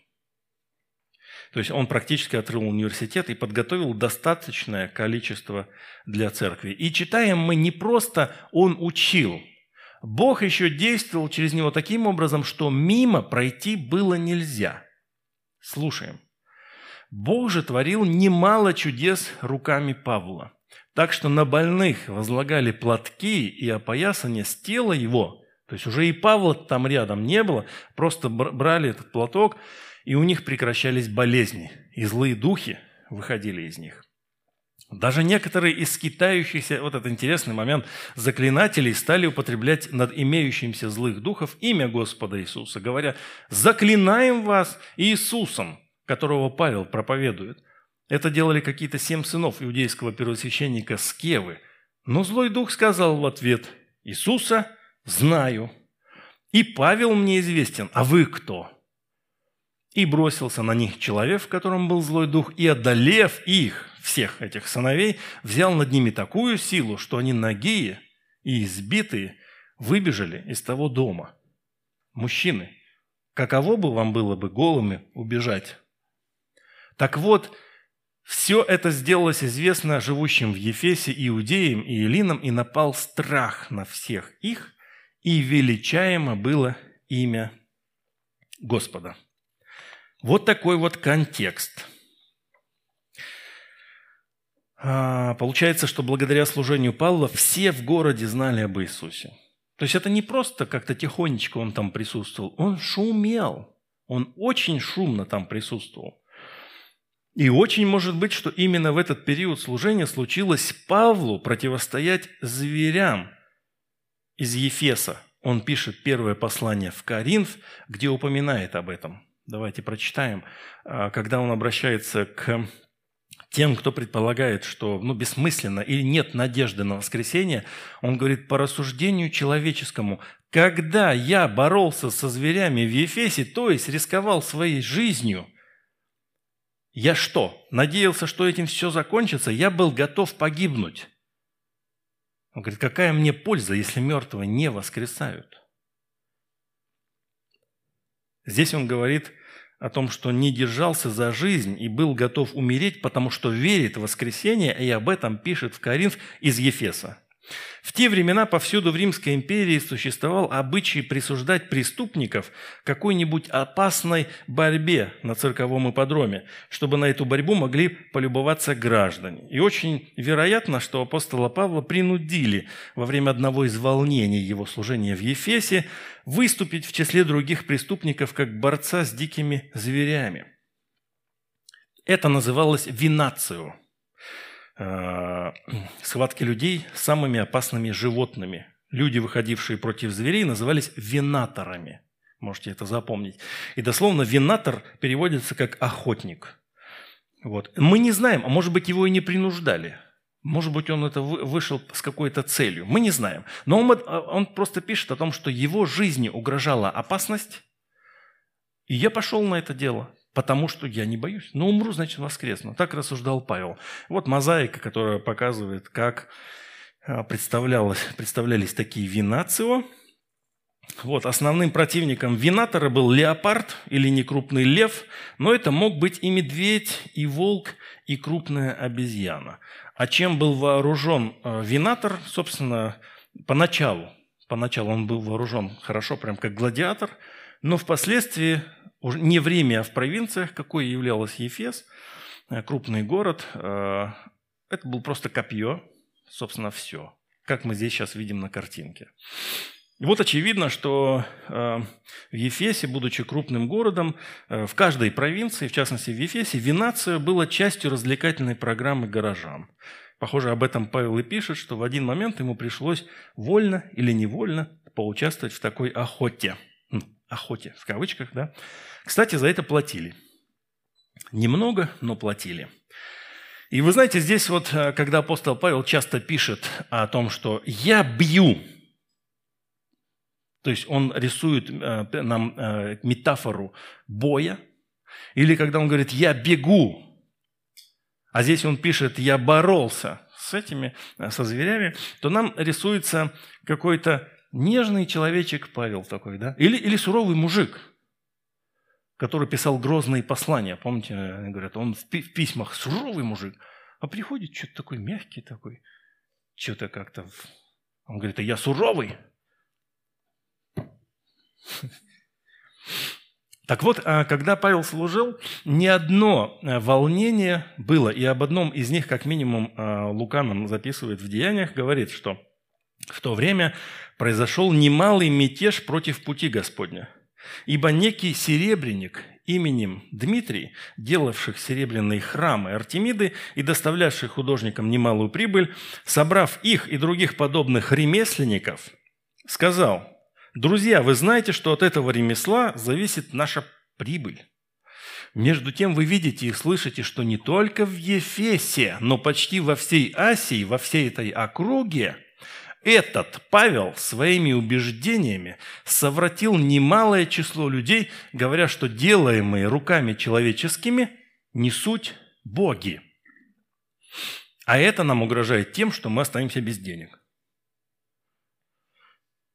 То есть он практически открыл университет и подготовил достаточное количество для церкви. И читаем мы не просто «он учил», Бог еще действовал через него таким образом, что мимо пройти было нельзя. Слушаем. Бог же творил немало чудес руками Павла, так что на больных возлагали платки и опоясание с тела его, то есть уже и Павла там рядом не было, просто брали этот платок, и у них прекращались болезни, и злые духи выходили из них. Даже некоторые из скитающихся, вот этот интересный момент, заклинателей стали употреблять над имеющимся злых духов имя Господа Иисуса, говоря, «Заклинаем вас Иисусом», которого Павел проповедует. Это делали какие-то семь сынов иудейского первосвященника Скевы. Но злой дух сказал в ответ, «Иисуса знаю, и Павел мне известен, а вы кто?» И бросился на них человек, в котором был злой дух, и, одолев их, всех этих сыновей, взял над ними такую силу, что они нагие и избитые выбежали из того дома. Мужчины, каково бы вам было бы голыми убежать? Так вот, все это сделалось известно живущим в Ефесе иудеям и елинам, и напал страх на всех их, и величаемо было имя Господа. Вот такой вот контекст – а, получается, что благодаря служению Павла все в городе знали об Иисусе. То есть это не просто как-то тихонечко он там присутствовал, он шумел, он очень шумно там присутствовал. И очень может быть, что именно в этот период служения случилось Павлу противостоять зверям из Ефеса. Он пишет первое послание в Коринф, где упоминает об этом. Давайте прочитаем, а, когда он обращается к тем, кто предполагает, что ну, бессмысленно или нет надежды на воскресение, он говорит, по рассуждению человеческому, когда я боролся со зверями в Ефесе, то есть рисковал своей жизнью, я что, надеялся, что этим все закончится? Я был готов погибнуть. Он говорит, какая мне польза, если мертвые не воскресают? Здесь он говорит о том, что не держался за жизнь и был готов умереть, потому что верит в воскресение, и об этом пишет в Коринф из Ефеса. В те времена повсюду в Римской империи существовал обычай присуждать преступников какой-нибудь опасной борьбе на цирковом ипподроме, чтобы на эту борьбу могли полюбоваться граждане. И очень вероятно, что апостола Павла принудили во время одного из волнений его служения в Ефесе выступить в числе других преступников как борца с дикими зверями. Это называлось Э, схватки людей с самыми опасными животными. Люди, выходившие против зверей, назывались винаторами. Можете это запомнить. И дословно винатор переводится как охотник. Вот. Мы не знаем, а может быть его и не принуждали. Может быть, он это вышел с какой-то целью. Мы не знаем. Но он, а, он просто пишет о том, что его жизни угрожала опасность, и я пошел на это дело потому что я не боюсь. Но умру, значит, воскресну. Так рассуждал Павел. Вот мозаика, которая показывает, как а, представлялось, представлялись такие винацио. Вот, основным противником винатора был леопард или некрупный лев, но это мог быть и медведь, и волк, и крупная обезьяна. А чем был вооружен а, винатор, собственно, поначалу? Поначалу он был вооружен хорошо, прям как гладиатор, но впоследствии уже не в Риме, а в провинциях, какой являлась Ефес, э, крупный город, э, это был просто копье, собственно, все, как мы здесь сейчас видим на картинке. И вот очевидно, что э, в Ефесе, будучи крупным городом, в каждой провинции, в частности в Ефесе, винация была частью развлекательной программы горожан. Похоже, об этом Павел и пишет, что в один момент ему пришлось вольно или невольно поучаствовать в такой охоте. Охоте, в кавычках, да. Кстати, за это платили. Немного, но платили. И вы знаете, здесь вот, э, когда апостол Павел часто пишет о том, что «я бью», то есть он рисует э, нам э, метафору боя, или когда он говорит «я бегу», а здесь он пишет «я боролся с этими, со зверями», то нам рисуется какой-то нежный человечек Павел такой, да? Или, или суровый мужик – который писал грозные послания. Помните, они говорят, он в письмах суровый мужик, а приходит что-то такой мягкий такой, что-то как-то... Он говорит, а я суровый. Так вот, а когда Павел служил, ни одно э, волнение было, и об одном из них, как минимум, э, Лука нам записывает в Деяниях, говорит, что в то время произошел немалый мятеж против пути Господня – Ибо некий серебряник именем Дмитрий, делавших серебряные храмы Артемиды и доставлявших художникам немалую прибыль, собрав их и других подобных ремесленников, сказал, «Друзья, вы знаете, что от этого ремесла зависит наша прибыль. Между тем вы видите и слышите, что не только в Ефесе, но почти во всей Асии, во всей этой округе – этот Павел своими убеждениями совратил немалое число людей, говоря, что делаемые руками человеческими не суть боги. А это нам угрожает тем, что мы останемся без денег.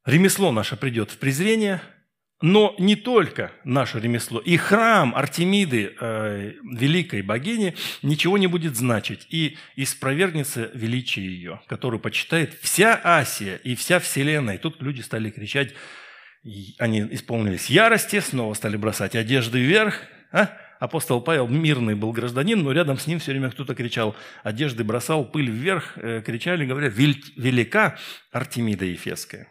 Ремесло наше придет в презрение – но не только наше ремесло. И храм Артемиды, э, великой богини, ничего не будет значить. И испровергнется величие ее, которую почитает вся Асия и вся Вселенная. И тут люди стали кричать, они исполнились ярости, снова стали бросать одежды вверх. А? Апостол Павел мирный был гражданин, но рядом с ним все время кто-то кричал, одежды бросал, пыль вверх, э, кричали, говорят, велика Артемида Ефесская.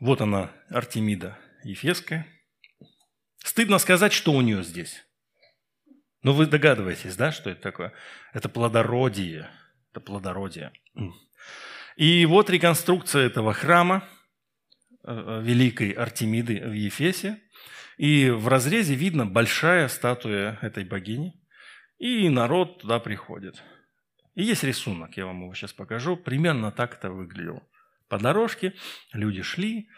Вот она, Артемида Ефеская. Стыдно сказать, что у нее здесь. Ну, вы догадываетесь, да, что это такое? Это плодородие. Это плодородие. И вот реконструкция этого храма э, э, великой Артемиды в Ефесе. И в разрезе видно большая статуя этой богини. И народ туда приходит. И есть рисунок, я вам его сейчас покажу. Примерно так это выглядело. По дорожке люди шли,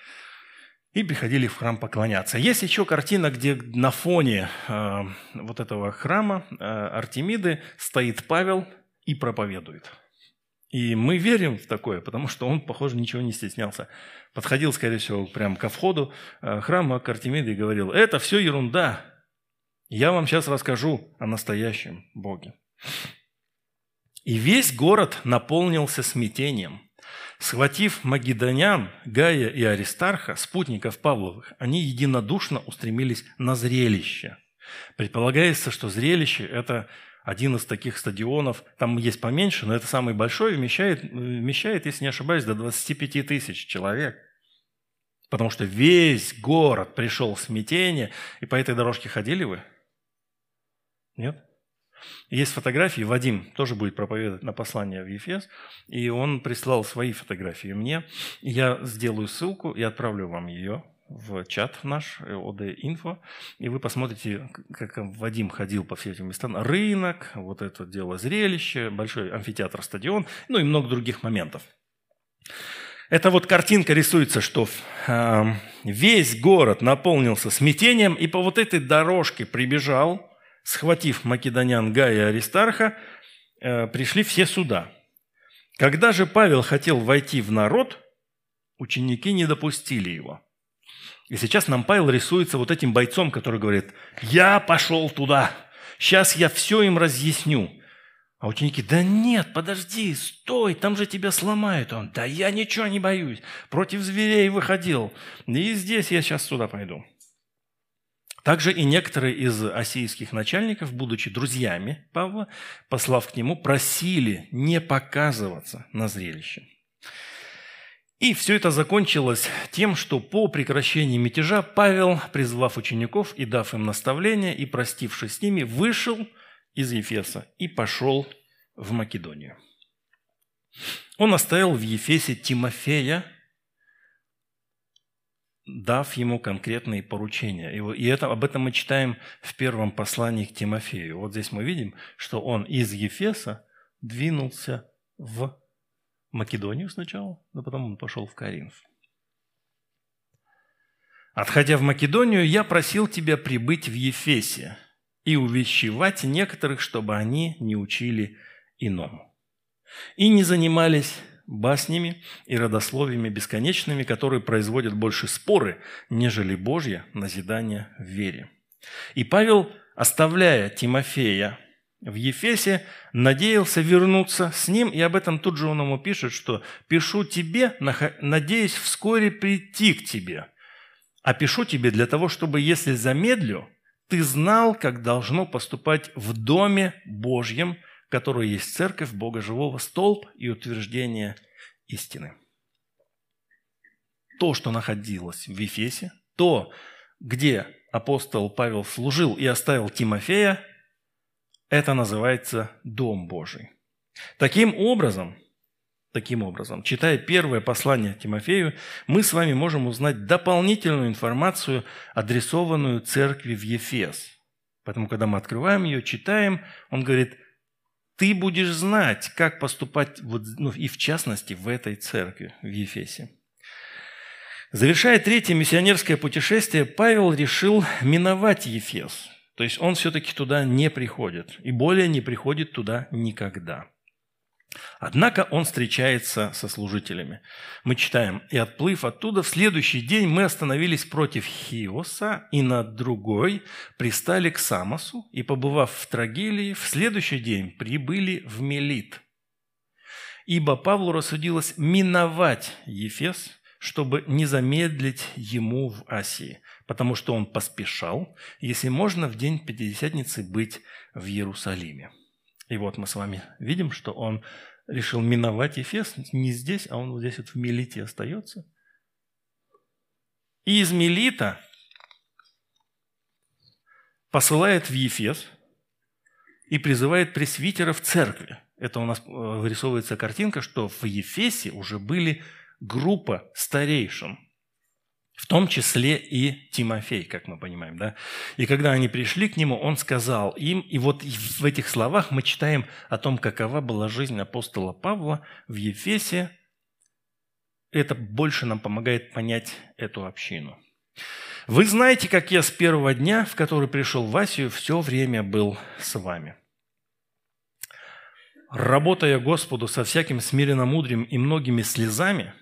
и приходили в храм поклоняться. Есть еще картина, где на фоне э, вот этого храма э, Артемиды стоит Павел и проповедует. И мы верим в такое, потому что он, похоже, ничего не стеснялся. Подходил, скорее всего, прямо ко входу э, храма к Артемиде и говорил, это все ерунда, я вам сейчас расскажу о настоящем Боге. И весь город наполнился смятением – Схватив Магедонян, Гая и Аристарха, спутников Павловых, они единодушно устремились на зрелище. Предполагается, что зрелище – это один из таких стадионов, там есть поменьше, но это самый большой, вмещает, вмещает, если не ошибаюсь, до 25 тысяч человек. Потому что весь город пришел в смятение, и по этой дорожке ходили вы? Нет? Есть фотографии, Вадим тоже будет проповедовать на послание в Ефес, и он прислал свои фотографии мне. Я сделаю ссылку и отправлю вам ее в чат наш, ОД Инфо, и вы посмотрите, как Вадим ходил по всем этим местам. Рынок, вот это дело зрелище, большой амфитеатр, стадион, ну и много других моментов. Эта вот картинка рисуется, что э, весь город наполнился смятением, и по вот этой дорожке прибежал схватив македонян Гая и Аристарха, э, пришли все сюда. Когда же Павел хотел войти в народ, ученики не допустили его. И сейчас нам Павел рисуется вот этим бойцом, который говорит, я пошел туда, сейчас я все им разъясню. А ученики, да нет, подожди, стой, там же тебя сломают. Он, да я ничего не боюсь, против зверей выходил, и здесь я сейчас сюда пойду. Также и некоторые из осийских начальников, будучи друзьями Павла, послав к нему, просили не показываться на зрелище. И все это закончилось тем, что по прекращении мятежа Павел, призвав учеников и дав им наставление, и простившись с ними, вышел из Ефеса и пошел в Македонию. Он оставил в Ефесе Тимофея, дав ему конкретные поручения. И это, об этом мы читаем в первом послании к Тимофею. Вот здесь мы видим, что он из Ефеса двинулся в Македонию сначала, но потом он пошел в Каринф. Отходя в Македонию, я просил тебя прибыть в Ефесе и увещевать некоторых, чтобы они не учили иному. И не занимались баснями и родословиями бесконечными, которые производят больше споры, нежели Божье назидание в вере. И Павел, оставляя Тимофея в Ефесе, надеялся вернуться с ним, и об этом тут же он ему пишет, что «пишу тебе, надеясь вскоре прийти к тебе, а пишу тебе для того, чтобы, если замедлю, ты знал, как должно поступать в Доме Божьем – которое есть церковь Бога Живого, столб и утверждение истины. То, что находилось в Ефесе, то, где апостол Павел служил и оставил Тимофея, это называется Дом Божий. Таким образом, таким образом, читая первое послание Тимофею, мы с вами можем узнать дополнительную информацию, адресованную церкви в Ефес. Поэтому, когда мы открываем ее, читаем, он говорит – ты будешь знать, как поступать, вот, ну, и в частности, в этой церкви, в Ефесе. Завершая третье миссионерское путешествие, Павел решил миновать Ефес. То есть он все-таки туда не приходит. И более не приходит туда никогда. Однако он встречается со служителями. Мы читаем, «И отплыв оттуда, в следующий день мы остановились против Хиоса, и на другой пристали к Самосу, и, побывав в Трагилии, в следующий день прибыли в Мелит. Ибо Павлу рассудилось миновать Ефес, чтобы не замедлить ему в Асии, потому что он поспешал, если можно, в день Пятидесятницы быть в Иерусалиме». И вот мы с вами видим, что он решил миновать Ефес не здесь, а он вот здесь вот в Мелите остается. И из Мелита посылает в Ефес и призывает пресвитеров церкви. Это у нас э, вырисовывается картинка, что в Ефесе уже были группа старейшин, в том числе и Тимофей, как мы понимаем. Да? И когда они пришли к нему, он сказал им, и вот в этих словах мы читаем о том, какова была жизнь апостола Павла в Ефесе. Это больше нам помогает понять эту общину. Вы знаете, как я с первого дня, в который пришел в Асию, все время был с вами. Работая Господу со всяким смиренно-мудрым и многими слезами,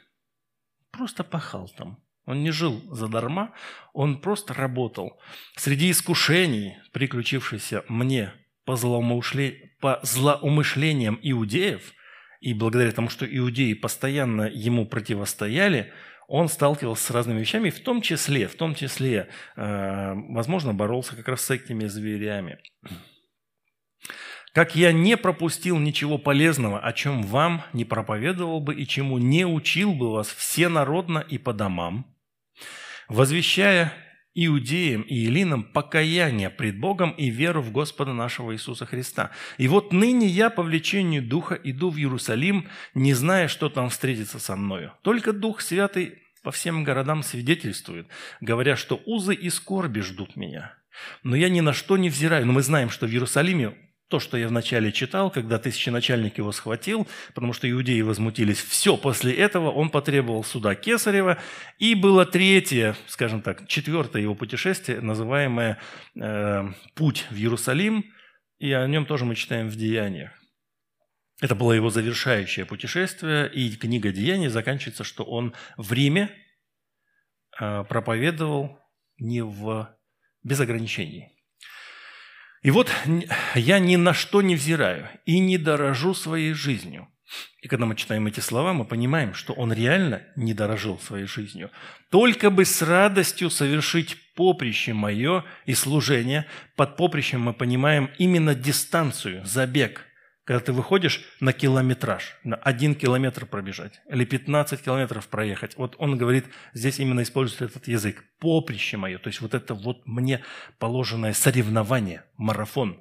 просто пахал там. Он не жил задарма, он просто работал. Среди искушений, приключившихся мне по, злоумышле... по злоумышлениям иудеев, и благодаря тому, что иудеи постоянно ему противостояли, он сталкивался с разными вещами, в том числе, в том числе, э, возможно, боролся как раз с этими зверями. Как я не пропустил ничего полезного, о чем вам не проповедовал бы и чему не учил бы вас всенародно и по домам, возвещая иудеям и елинам покаяние пред Богом и веру в Господа нашего Иисуса Христа. И вот ныне я по влечению Духа иду в Иерусалим, не зная, что там встретится со мною. Только Дух Святый по всем городам свидетельствует, говоря, что узы и скорби ждут меня. Но я ни на что не взираю. Но мы знаем, что в Иерусалиме то, что я вначале читал, когда тысяченачальник его схватил, потому что иудеи возмутились. Все, после этого он потребовал суда Кесарева, и было третье, скажем так, четвертое его путешествие, называемое э, «Путь в Иерусалим», и о нем тоже мы читаем в Деяниях. Это было его завершающее путешествие, и книга Деяний заканчивается, что он в Риме э, проповедовал не в, без ограничений – и вот я ни на что не взираю и не дорожу своей жизнью. И когда мы читаем эти слова, мы понимаем, что он реально не дорожил своей жизнью. Только бы с радостью совершить поприще мое и служение. Под поприщем мы понимаем именно дистанцию, забег, когда ты выходишь на километраж, на один километр пробежать или 15 километров проехать. Вот он говорит, здесь именно использует этот язык. Поприще мое, то есть вот это вот мне положенное соревнование, марафон.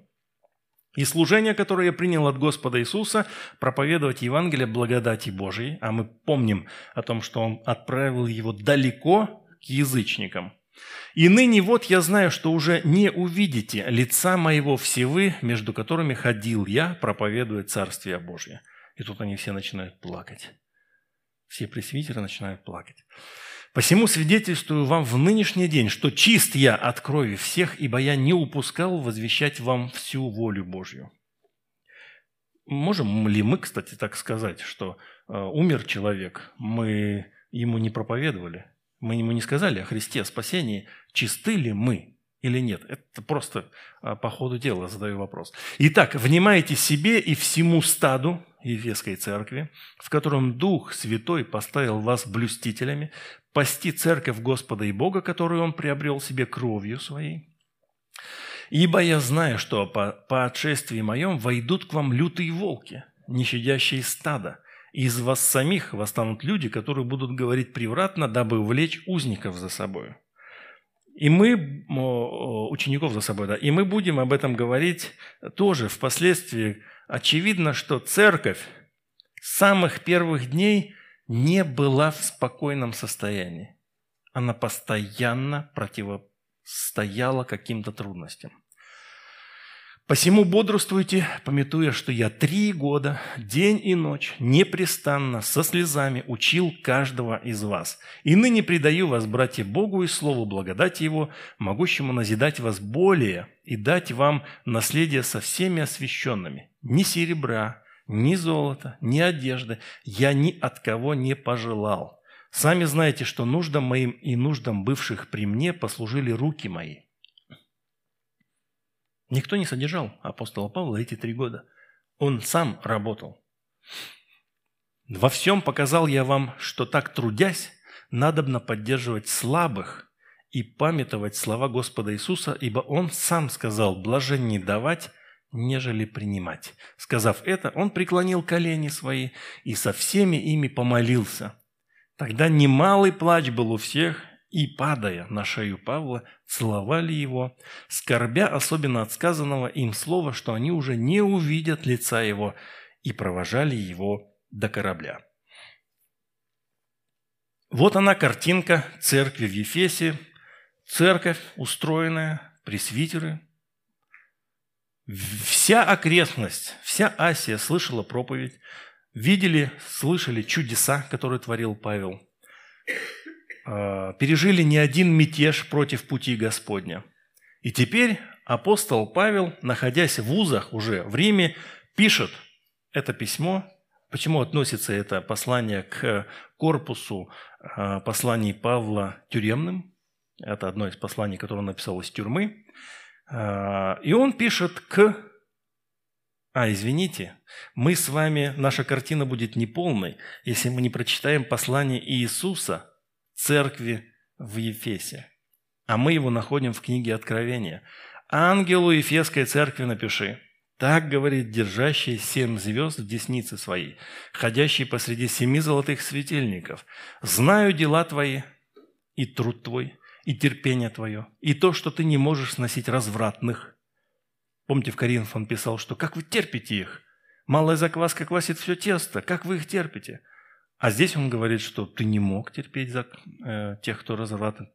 И служение, которое я принял от Господа Иисуса, проповедовать Евангелие благодати Божией, а мы помним о том, что Он отправил его далеко к язычникам, и ныне вот я знаю, что уже не увидите лица моего всевы, между которыми ходил я, проповедуя Царствие Божье. И тут они все начинают плакать. Все пресвитеры начинают плакать. Посему свидетельствую вам в нынешний день, что чист я от крови всех, ибо я не упускал возвещать вам всю волю Божью. Можем ли мы, кстати, так сказать, что э, умер человек, мы ему не проповедовали – мы ему не сказали о Христе, о спасении, чисты ли мы или нет. Это просто а, по ходу дела задаю вопрос. Итак, внимайте себе и всему стаду Ефесской церкви, в котором Дух Святой поставил вас блюстителями, пасти церковь Господа и Бога, которую Он приобрел себе кровью своей. Ибо я знаю, что по, по отшествии моем войдут к вам лютые волки, не щадящие стада, из вас самих восстанут люди, которые будут говорить превратно, дабы увлечь узников за собой. И мы, учеников за собой, да, и мы будем об этом говорить тоже впоследствии. Очевидно, что церковь с самых первых дней не была в спокойном состоянии. Она постоянно противостояла каким-то трудностям. Посему бодрствуйте, пометуя, что я три года, день и ночь, непрестанно, со слезами учил каждого из вас. И ныне предаю вас, братья, Богу и Слову благодати Его, могущему назидать вас более и дать вам наследие со всеми освященными. Ни серебра, ни золота, ни одежды я ни от кого не пожелал. Сами знаете, что нуждам моим и нуждам бывших при мне послужили руки мои». Никто не содержал апостола Павла эти три года. Он сам работал. «Во всем показал я вам, что так трудясь, надобно поддерживать слабых и памятовать слова Господа Иисуса, ибо Он сам сказал, блаженней давать, нежели принимать». Сказав это, Он преклонил колени свои и со всеми ими помолился. Тогда немалый плач был у всех, и, падая на шею Павла, целовали его, скорбя особенно от сказанного им слова, что они уже не увидят лица его, и провожали его до корабля. Вот она картинка церкви в Ефесе, церковь устроенная, пресвитеры. Вся окрестность, вся Асия слышала проповедь, видели, слышали чудеса, которые творил Павел, пережили не один мятеж против пути Господня. И теперь апостол Павел, находясь в узах уже в Риме, пишет это письмо. Почему относится это послание к корпусу а, посланий Павла тюремным? Это одно из посланий, которое он написал из тюрьмы. А, и он пишет к а, извините, мы с вами, наша картина будет неполной, если мы не прочитаем послание Иисуса церкви в Ефесе. А мы его находим в книге Откровения. «Ангелу Ефесской церкви напиши, так говорит держащий семь звезд в деснице своей, ходящий посреди семи золотых светильников. Знаю дела твои и труд твой, и терпение твое, и то, что ты не можешь сносить развратных, Помните, в Коринф он писал, что «как вы терпите их? Малая закваска квасит все тесто, как вы их терпите?» А здесь он говорит, что ты не мог терпеть за, э, тех, кто развратен.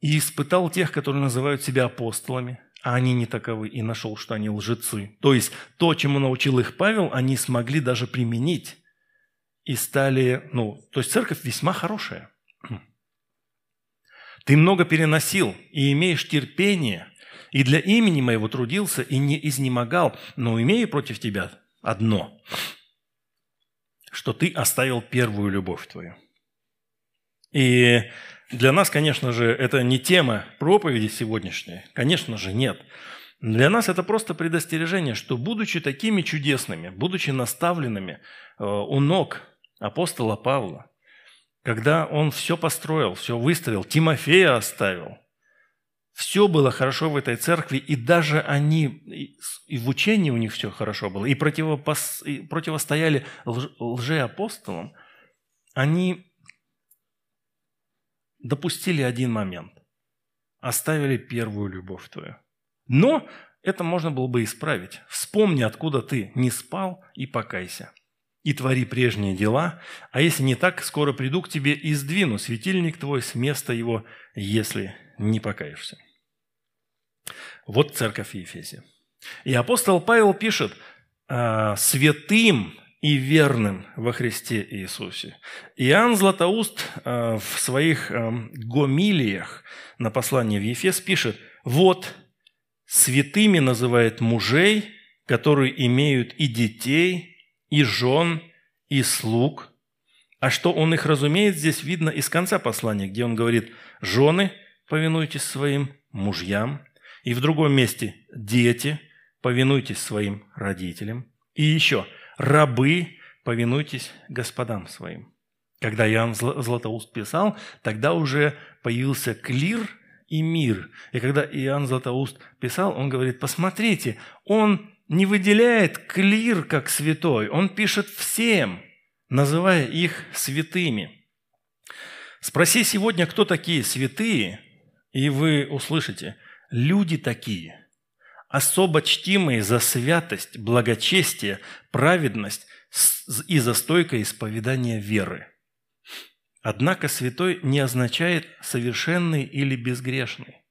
И испытал тех, которые называют себя апостолами, а они не таковы, и нашел, что они лжецы. То есть то, чему научил их Павел, они смогли даже применить. И стали, ну, то есть церковь весьма хорошая. Ты много переносил и имеешь терпение – и для имени моего трудился и не изнемогал, но имею против тебя одно, что ты оставил первую любовь твою. И для нас, конечно же, это не тема проповеди сегодняшней. Конечно же, нет. Для нас это просто предостережение, что будучи такими чудесными, будучи наставленными э, у ног апостола Павла, когда он все построил, все выстроил, Тимофея оставил, все было хорошо в этой церкви, и даже они, и в учении у них все хорошо было, и, противопос, и противостояли лж, лжеапостолам, они допустили один момент. Оставили первую любовь твою. Но это можно было бы исправить. Вспомни, откуда ты не спал, и покайся. И твори прежние дела, а если не так, скоро приду к тебе и сдвину светильник твой с места его, если не покаешься. Вот церковь в Ефесе. И апостол Павел пишет, «А, святым и верным во Христе Иисусе. Иоанн Златоуст а, в своих а, гомилиях на послание в Ефес пишет, вот святыми называет мужей, которые имеют и детей, и жен, и слуг. А что он их разумеет, здесь видно из конца послания, где он говорит, жены, повинуйтесь своим мужьям, и в другом месте «Дети, повинуйтесь своим родителям». И еще «Рабы, повинуйтесь господам своим». Когда Иоанн Златоуст писал, тогда уже появился клир и мир. И когда Иоанн Златоуст писал, он говорит, посмотрите, он не выделяет клир как святой, он пишет всем, называя их святыми. Спроси сегодня, кто такие святые, и вы услышите – люди такие, особо чтимые за святость, благочестие, праведность и за стойкое исповедание веры. Однако святой не означает совершенный или безгрешный.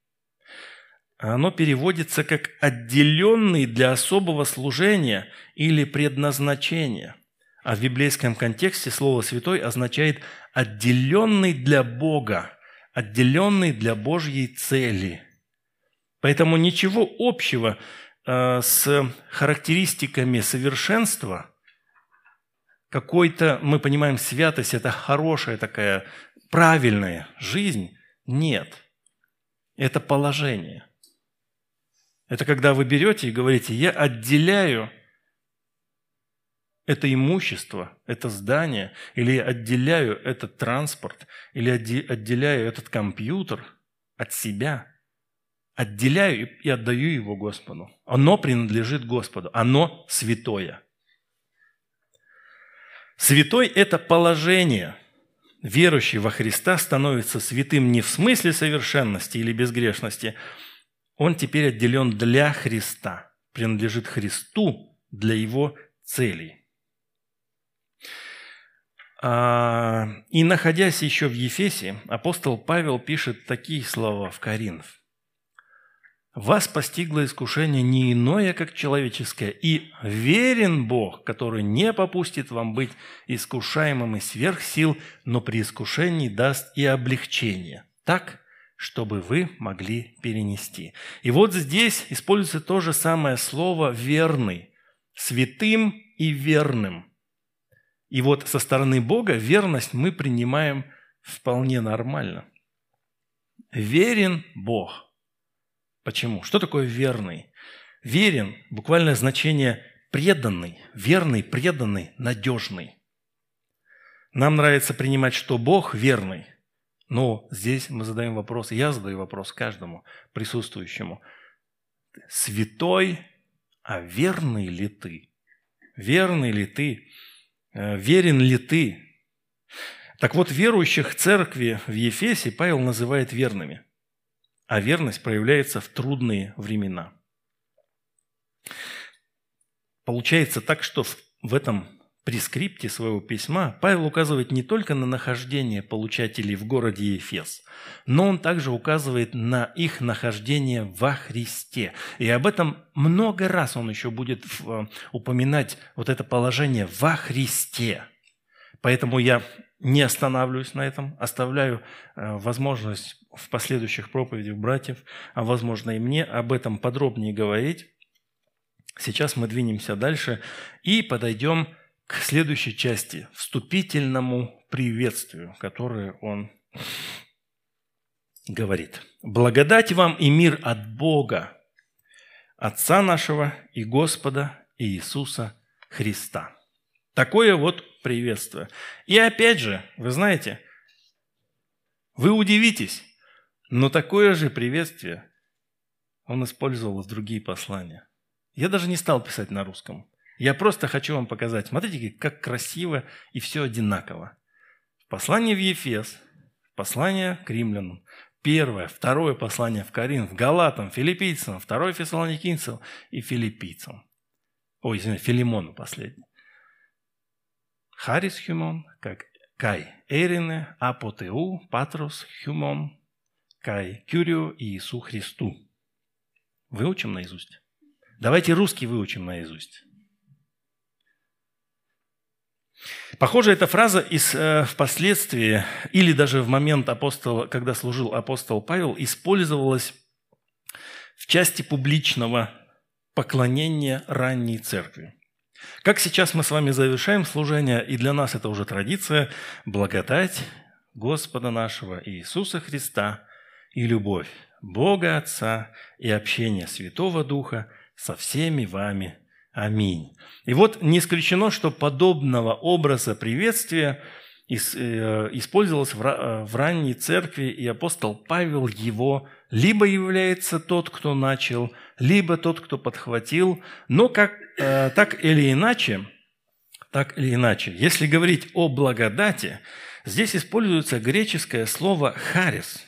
Оно переводится как отделенный для особого служения или предназначения. А в библейском контексте слово «святой» означает отделенный для Бога, отделенный для Божьей цели – Поэтому ничего общего э, с характеристиками совершенства, какой-то, мы понимаем, святость – это хорошая такая, правильная жизнь, нет. Это положение. Это когда вы берете и говорите, я отделяю это имущество, это здание, или я отделяю этот транспорт, или отделяю этот компьютер от себя – отделяю и отдаю его Господу. Оно принадлежит Господу, оно святое. Святой – это положение, верующий во Христа становится святым не в смысле совершенности или безгрешности, он теперь отделен для Христа, принадлежит Христу для его целей. А, и находясь еще в Ефесе, апостол Павел пишет такие слова в Коринф. «Вас постигло искушение не иное, как человеческое, и верен Бог, который не попустит вам быть искушаемым и сверх сил, но при искушении даст и облегчение, так, чтобы вы могли перенести». И вот здесь используется то же самое слово «верный», «святым» и «верным». И вот со стороны Бога верность мы принимаем вполне нормально. Верен Бог. Почему? Что такое верный? Верен – буквальное значение преданный, верный, преданный, надежный. Нам нравится принимать, что Бог верный, но здесь мы задаем вопрос, я задаю вопрос каждому присутствующему. Святой, а верный ли ты? Верный ли ты? Э, верен ли ты? Так вот, верующих церкви в Ефесе Павел называет верными, а верность проявляется в трудные времена. Получается так, что в этом при скрипте своего письма Павел указывает не только на нахождение получателей в городе Ефес, но он также указывает на их нахождение во Христе. И об этом много раз он еще будет э, упоминать вот это положение во Христе. Поэтому я не останавливаюсь на этом, оставляю э, возможность в последующих проповедях братьев, а возможно и мне об этом подробнее говорить. Сейчас мы двинемся дальше и подойдем к к следующей части, вступительному приветствию, которое он говорит. «Благодать вам и мир от Бога, Отца нашего и Господа Иисуса Христа». Такое вот приветствие. И опять же, вы знаете, вы удивитесь, но такое же приветствие он использовал в другие послания. Я даже не стал писать на русском. Я просто хочу вам показать. Смотрите, как красиво и все одинаково. Послание в Ефес, послание к римлянам, первое, второе послание в Коринф, Галатам, филиппийцам, второе фессалоникийцам и филиппийцам. Ой, извините, Филимону последний. Харис хюмон, как Кай Эрине, Апотеу, Патрос хюмон, Кай Кюрио и Иису Христу. Выучим наизусть? Давайте русский выучим наизусть. Похоже, эта фраза из, э, впоследствии, или даже в момент апостола, когда служил апостол Павел, использовалась в части публичного поклонения ранней церкви. Как сейчас мы с вами завершаем служение, и для нас это уже традиция, благодать Господа нашего Иисуса Христа и любовь Бога Отца и общение Святого Духа со всеми вами Аминь. И вот не исключено, что подобного образа приветствия э, использовалось э, в ранней церкви, и апостол Павел его либо является тот, кто начал, либо тот, кто подхватил, но как, э, так или иначе, так или иначе, если говорить о благодати, здесь используется греческое слово «харис»,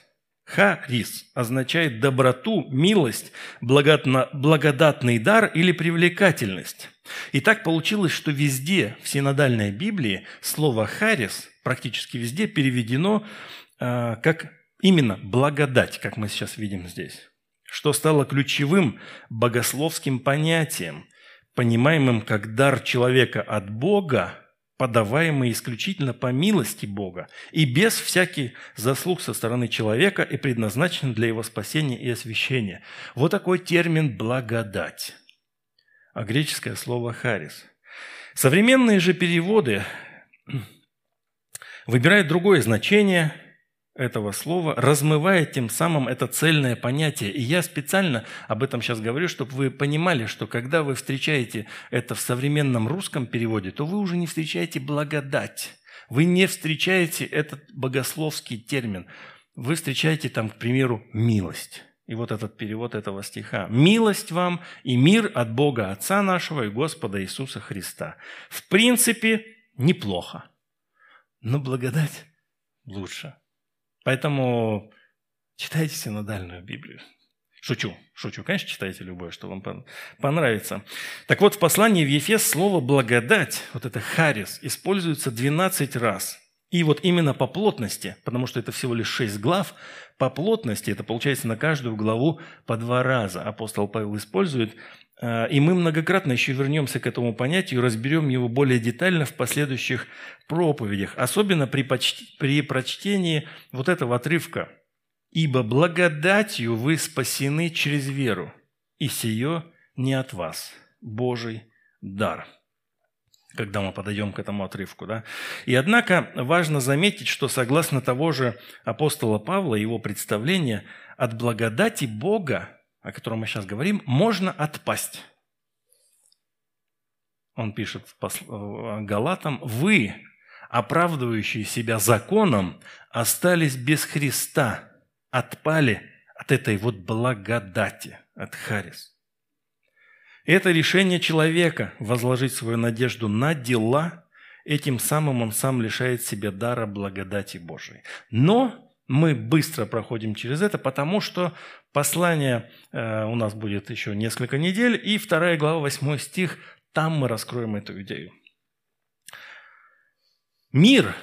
Харис означает доброту, милость, благодатный дар или привлекательность. И так получилось, что везде в синодальной Библии слово «харис» практически везде переведено э, как именно благодать, как мы сейчас видим здесь, что стало ключевым богословским понятием, понимаемым как дар человека от Бога подаваемый исключительно по милости Бога и без всяких заслуг со стороны человека и предназначен для его спасения и освящения. Вот такой термин «благодать», а греческое слово «харис». Современные же переводы выбирают другое значение – этого слова, размывает тем самым это цельное понятие. И я специально об этом сейчас говорю, чтобы вы понимали, что когда вы встречаете это в современном русском переводе, то вы уже не встречаете благодать. Вы не встречаете этот богословский термин. Вы встречаете там, к примеру, милость. И вот этот перевод этого стиха. «Милость вам и мир от Бога Отца нашего и Господа Иисуса Христа». В принципе, неплохо. Но благодать лучше. Поэтому читайте синодальную Библию. Шучу, шучу. Конечно, читайте любое, что вам понравится. Так вот, в послании в Ефес слово «благодать», вот это «харис», используется 12 раз. И вот именно по плотности, потому что это всего лишь 6 глав, по плотности, это получается на каждую главу по два раза апостол Павел использует. А, и мы многократно еще вернемся к этому понятию, разберем его более детально в последующих проповедях, особенно при, почти, при прочтении вот этого отрывка – Ибо благодатью вы спасены через веру, и сие не от вас, Божий дар. Когда мы подойдем к этому отрывку. Да? И однако важно заметить, что согласно того же апостола Павла, его представления, от благодати Бога, о котором мы сейчас говорим, можно отпасть. Он пишет Галатам, «Вы, оправдывающие себя законом, остались без Христа, отпали от этой вот благодати, от Харис. Это решение человека возложить свою надежду на дела, этим самым он сам лишает себя дара благодати Божией. Но мы быстро проходим через это, потому что послание э, у нас будет еще несколько недель, и вторая глава, восьмой стих, там мы раскроем эту идею. Мир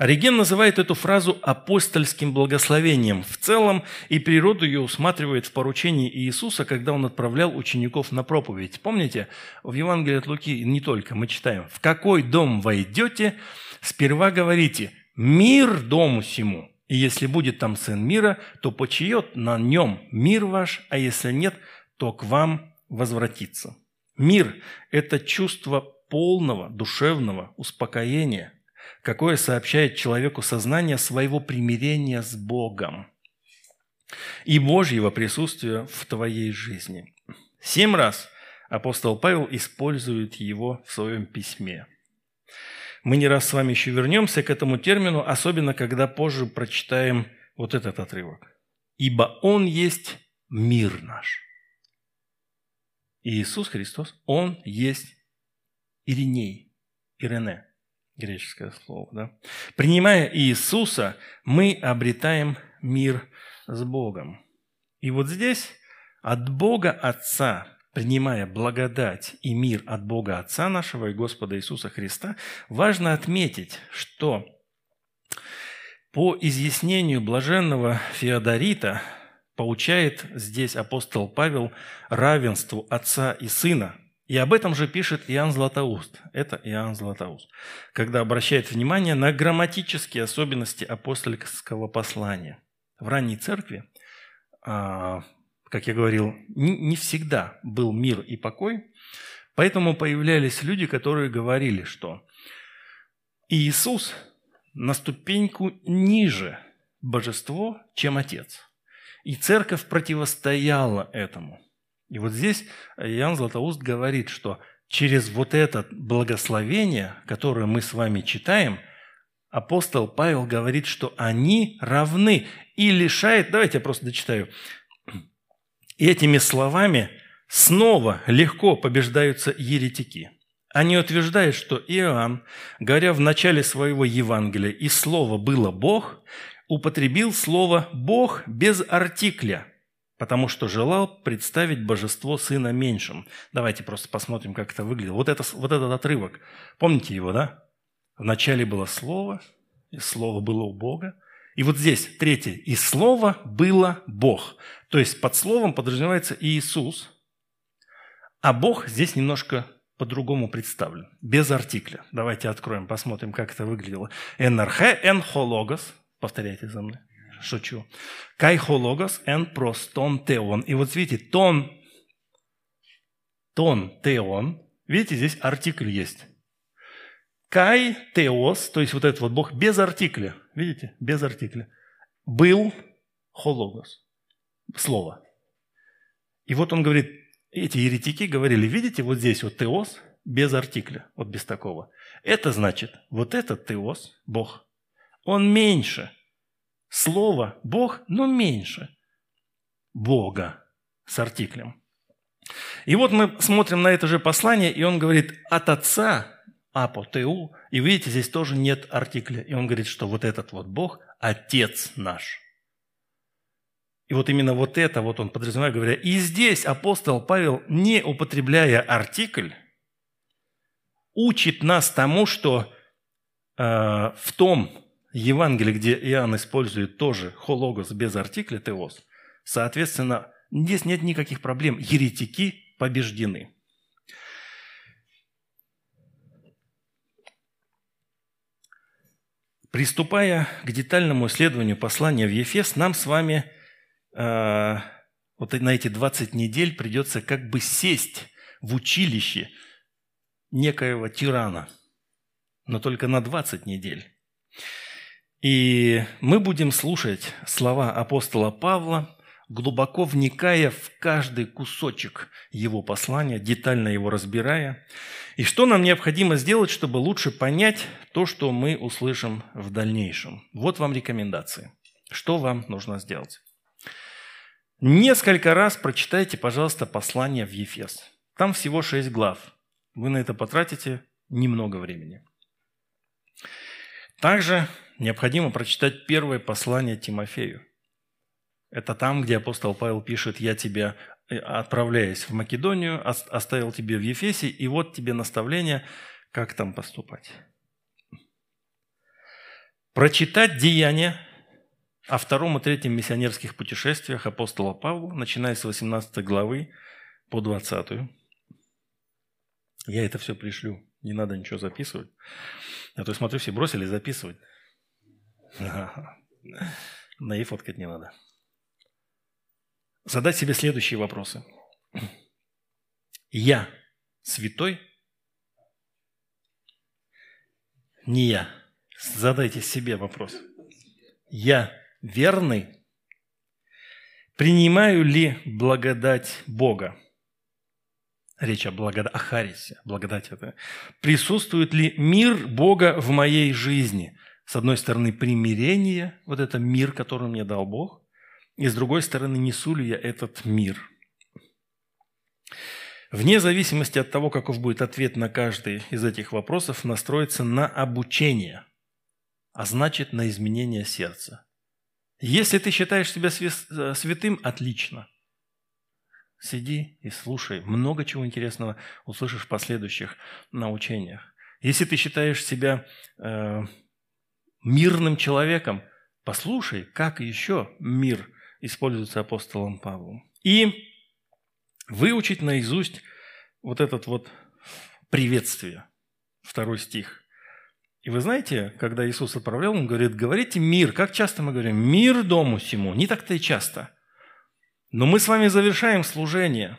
Ориген называет эту фразу апостольским благословением в целом, и природу ее усматривает в поручении Иисуса, когда он отправлял учеников на проповедь. Помните, в Евангелии от Луки не только мы читаем, «В какой дом войдете, сперва говорите, мир дому сему, и если будет там сын мира, то почиет на нем мир ваш, а если нет, то к вам возвратится». Мир – это чувство полного душевного успокоения – какое сообщает человеку сознание своего примирения с Богом и Божьего присутствия в твоей жизни. Семь раз апостол Павел использует его в своем письме. Мы не раз с вами еще вернемся к этому термину, особенно когда позже прочитаем вот этот отрывок. «Ибо Он есть мир наш». Иисус Христос, Он есть Ириней, Ирене – греческое слово. Да? Принимая Иисуса, мы обретаем мир с Богом. И вот здесь от Бога Отца, принимая благодать и мир от Бога Отца нашего и Господа Иисуса Христа, важно отметить, что по изъяснению блаженного Феодорита поучает здесь апостол Павел равенству Отца и Сына – и об этом же пишет Иоанн Златоуст. Это Иоанн Златоуст. Когда обращает внимание на грамматические особенности апостольского послания. В ранней церкви, а, как я говорил, не всегда был мир и покой, поэтому появлялись люди, которые говорили, что Иисус на ступеньку ниже божество, чем Отец. И церковь противостояла этому – и вот здесь Иоанн Златоуст говорит, что через вот это благословение, которое мы с вами читаем, апостол Павел говорит, что они равны. И лишает, давайте я просто дочитаю, этими словами снова легко побеждаются еретики. Они утверждают, что Иоанн, говоря в начале своего Евангелия, и слово было Бог, употребил слово «Бог» без артикля – потому что желал представить божество Сына меньшим. Давайте просто посмотрим, как это выглядело. Вот, это, вот этот отрывок, помните его, да? Вначале было Слово, и Слово было у Бога. И вот здесь, третье, и Слово было Бог. То есть под Словом подразумевается Иисус, а Бог здесь немножко по-другому представлен, без артикля. Давайте откроем, посмотрим, как это выглядело. Энархе эн хологос, повторяйте за мной шучу. Кайхологос эн простон теон. И вот видите, тон, тон теон, видите, здесь артикль есть. Кай теос, то есть вот этот вот Бог без артикля, видите, без артикля, был хологос, слово. И вот он говорит, эти еретики говорили, видите, вот здесь вот теос без артикля, вот без такого. Это значит, вот этот теос, Бог, он меньше – Слово Бог, но меньше Бога с артиклем. И вот мы смотрим на это же послание, и он говорит, от Отца апотеу. И видите, здесь тоже нет артикля. И он говорит, что вот этот вот Бог – Отец наш. И вот именно вот это вот он подразумевает, говоря, и здесь апостол Павел, не употребляя артикль, учит нас тому, что э, в том Евангелии, где Иоанн использует тоже хологос без артикля теос, соответственно, здесь нет никаких проблем. Еретики побеждены. Приступая к детальному исследованию послания в Ефес, нам с вами э, вот на эти 20 недель придется как бы сесть в училище некоего тирана, но только на 20 недель. И мы будем слушать слова апостола Павла, глубоко вникая в каждый кусочек его послания, детально его разбирая. И что нам необходимо сделать, чтобы лучше понять то, что мы услышим в дальнейшем? Вот вам рекомендации. Что вам нужно сделать? Несколько раз прочитайте, пожалуйста, послание в Ефес. Там всего шесть глав. Вы на это потратите немного времени. Также необходимо прочитать первое послание Тимофею. Это там, где апостол Павел пишет, я тебя, э, отправляясь в Македонию, оставил тебе в Ефесе, и вот тебе наставление, как там поступать. Прочитать деяния о втором и третьем миссионерских путешествиях апостола Павла, начиная с 18 главы по 20. Я это все пришлю, не надо ничего записывать. А то, смотрю, все бросили записывать. И фоткать не надо задать себе следующие вопросы. Я святой? Не я. Задайте себе вопрос. Я верный? Принимаю ли благодать Бога? Речь о благодати, о Харисе, благодать это. Присутствует ли мир Бога в моей жизни? С одной стороны, примирение, вот это мир, который мне дал Бог. И с другой стороны, несу ли я этот мир? Вне зависимости от того, каков будет ответ на каждый из этих вопросов, настроиться на обучение, а значит на изменение сердца. Если ты считаешь себя э, святым, отлично. Сиди и слушай. Много чего интересного услышишь в последующих научениях. Если ты считаешь себя э, мирным человеком, послушай, как еще мир – используется апостолом Павлом. И выучить наизусть вот этот вот приветствие, второй стих. И вы знаете, когда Иисус отправлял, Он говорит, говорите мир. Как часто мы говорим? Мир дому всему. Не так-то и часто. Но мы с вами завершаем служение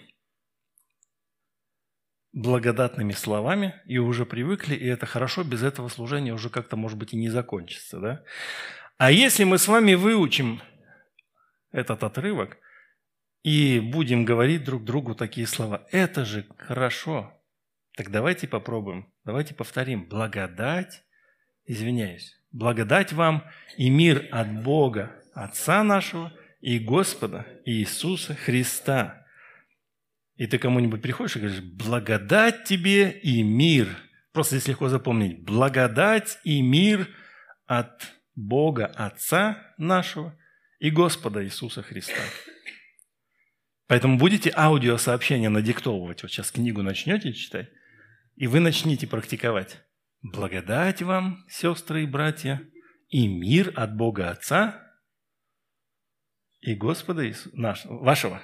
благодатными словами и уже привыкли, и это хорошо, без этого служения уже как-то, может быть, и не закончится. Да? А если мы с вами выучим этот отрывок и будем говорить друг другу такие слова. Это же хорошо. Так давайте попробуем, давайте повторим. Благодать, извиняюсь, благодать вам и мир от Бога, Отца нашего и Господа Иисуса Христа. И ты кому-нибудь приходишь и говоришь, благодать тебе и мир. Просто здесь легко запомнить. Благодать и мир от Бога Отца нашего и Господа Иисуса Христа. Поэтому будете аудиосообщения надиктовывать. Вот сейчас книгу начнете читать, и вы начнете практиковать. Благодать вам, сестры и братья, и мир от Бога Отца и Господа Иисуса, наш, вашего,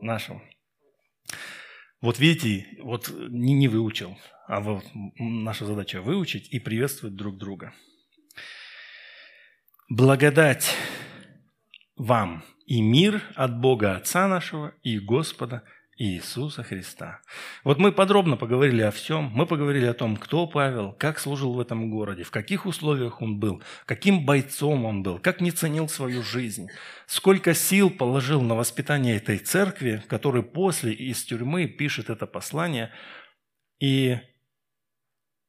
нашего. Вот видите, вот не, не выучил, а вот наша задача выучить и приветствовать друг друга. Благодать вам и мир от Бога Отца нашего и Господа Иисуса Христа. Вот мы подробно поговорили о всем. Мы поговорили о том, кто Павел, как служил в этом городе, в каких условиях он был, каким бойцом он был, как не ценил свою жизнь, сколько сил положил на воспитание этой церкви, который после из тюрьмы пишет это послание. И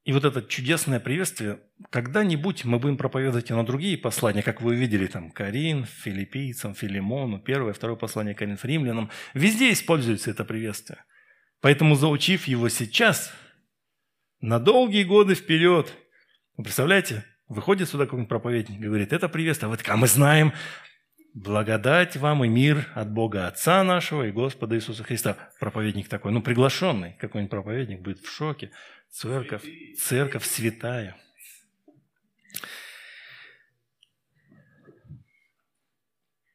и вот это чудесное приветствие, когда-нибудь мы будем проповедовать и на другие послания, как вы увидели, там, Карин, филиппийцам, Филимону, первое, второе послание Карин, римлянам. Везде используется это приветствие. Поэтому, заучив его сейчас, на долгие годы вперед. Вы представляете, выходит сюда какой-нибудь проповедник говорит, это приветствие. А вы а мы знаем, благодать вам и мир от Бога Отца нашего и Господа Иисуса Христа. Проповедник такой, ну приглашенный, какой-нибудь проповедник будет в шоке. Церковь, церковь святая.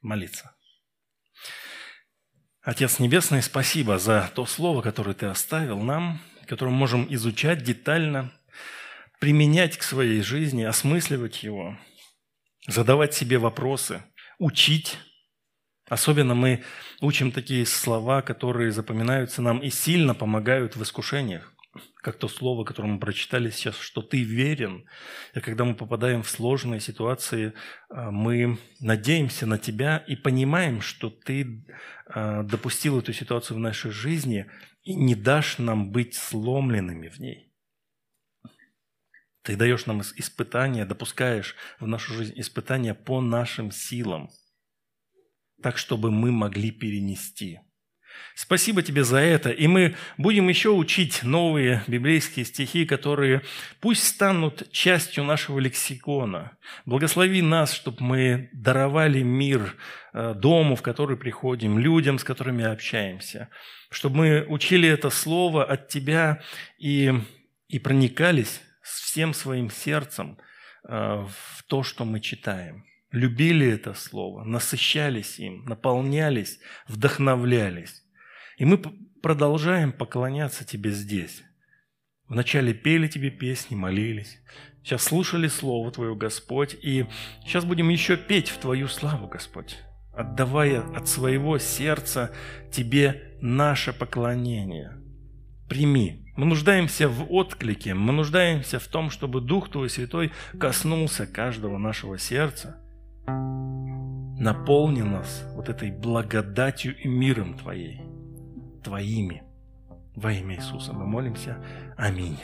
Молиться. Отец Небесный, спасибо за то слово, которое Ты оставил нам, которое мы можем изучать детально, применять к своей жизни, осмысливать его, задавать себе вопросы, учить. Особенно мы учим такие слова, которые запоминаются нам и сильно помогают в искушениях как то слово, которое мы прочитали сейчас, что ты верен. И когда мы попадаем в сложные ситуации, а, мы надеемся на тебя и понимаем, что ты а, допустил эту ситуацию в нашей жизни и не дашь нам быть сломленными в ней. Ты даешь нам испытания, допускаешь в нашу жизнь испытания по нашим силам, так, чтобы мы могли перенести – Спасибо тебе за это. И мы будем еще учить новые библейские стихи, которые пусть станут частью нашего лексикона. Благослови нас, чтобы мы даровали мир э, дому, в который приходим, людям, с которыми общаемся. Чтобы мы учили это слово от тебя и, и проникались всем своим сердцем э, в то, что мы читаем любили это слово, насыщались им, наполнялись, вдохновлялись. И мы продолжаем поклоняться Тебе здесь. Вначале пели Тебе песни, молились. Сейчас слушали Слово Твое, Господь. И сейчас будем еще петь в Твою славу, Господь, отдавая от своего сердца Тебе наше поклонение. Прими. Мы нуждаемся в отклике, мы нуждаемся в том, чтобы Дух Твой Святой коснулся каждого нашего сердца, наполнил нас вот этой благодатью и миром Твоей. Твоими. Во имя Иисуса мы молимся. Аминь.